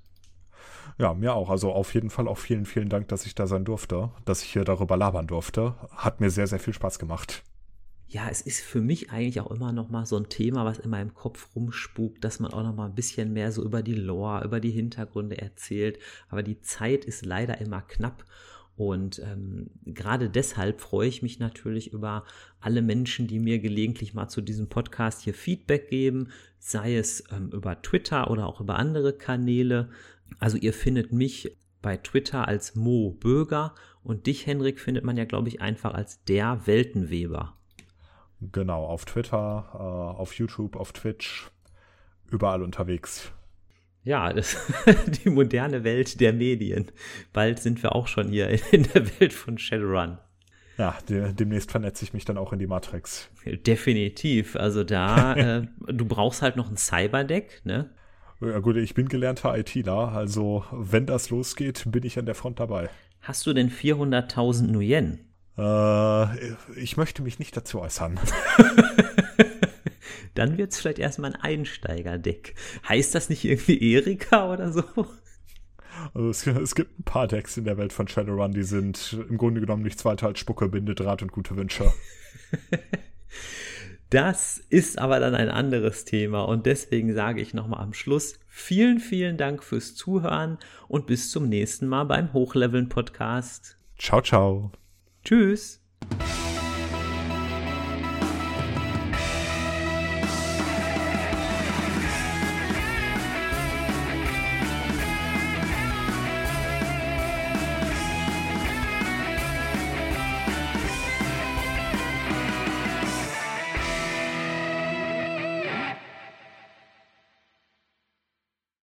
Ja, mir auch. Also auf jeden Fall auch vielen, vielen Dank, dass ich da sein durfte, dass ich hier darüber labern durfte. Hat mir sehr, sehr viel Spaß gemacht. Ja, es ist für mich eigentlich auch immer noch mal so ein Thema, was in meinem Kopf rumspukt, dass man auch noch mal ein bisschen mehr so über die Lore, über die Hintergründe erzählt. Aber die Zeit ist leider immer knapp und ähm, gerade deshalb freue ich mich natürlich über alle Menschen, die mir gelegentlich mal zu diesem Podcast hier Feedback geben, sei es ähm, über Twitter oder auch über andere Kanäle. Also ihr findet mich bei Twitter als Mo Böger und dich, Henrik, findet man ja, glaube ich, einfach als der Weltenweber. Genau, auf Twitter, äh, auf YouTube, auf Twitch, überall unterwegs. Ja, das, die moderne Welt der Medien. Bald sind wir auch schon hier in der Welt von Shadowrun. Ja, de demnächst vernetze ich mich dann auch in die Matrix. Definitiv. Also da, äh, du brauchst halt noch ein Cyberdeck, ne? Ja gut, ich bin gelernter ITler, also wenn das losgeht, bin ich an der Front dabei. Hast du denn 400.000 Nuyen? Äh, ich möchte mich nicht dazu äußern. dann wird es vielleicht erstmal ein Einsteigerdeck. Heißt das nicht irgendwie Erika oder so? Also es, es, gibt ein paar Decks in der Welt von Shadowrun, die sind im Grunde genommen nichts weiter als Spucke, Binde, Draht und gute Wünsche. das ist aber dann ein anderes Thema und deswegen sage ich nochmal am Schluss vielen, vielen Dank fürs Zuhören und bis zum nächsten Mal beim Hochleveln Podcast. Ciao, ciao. Tschüss.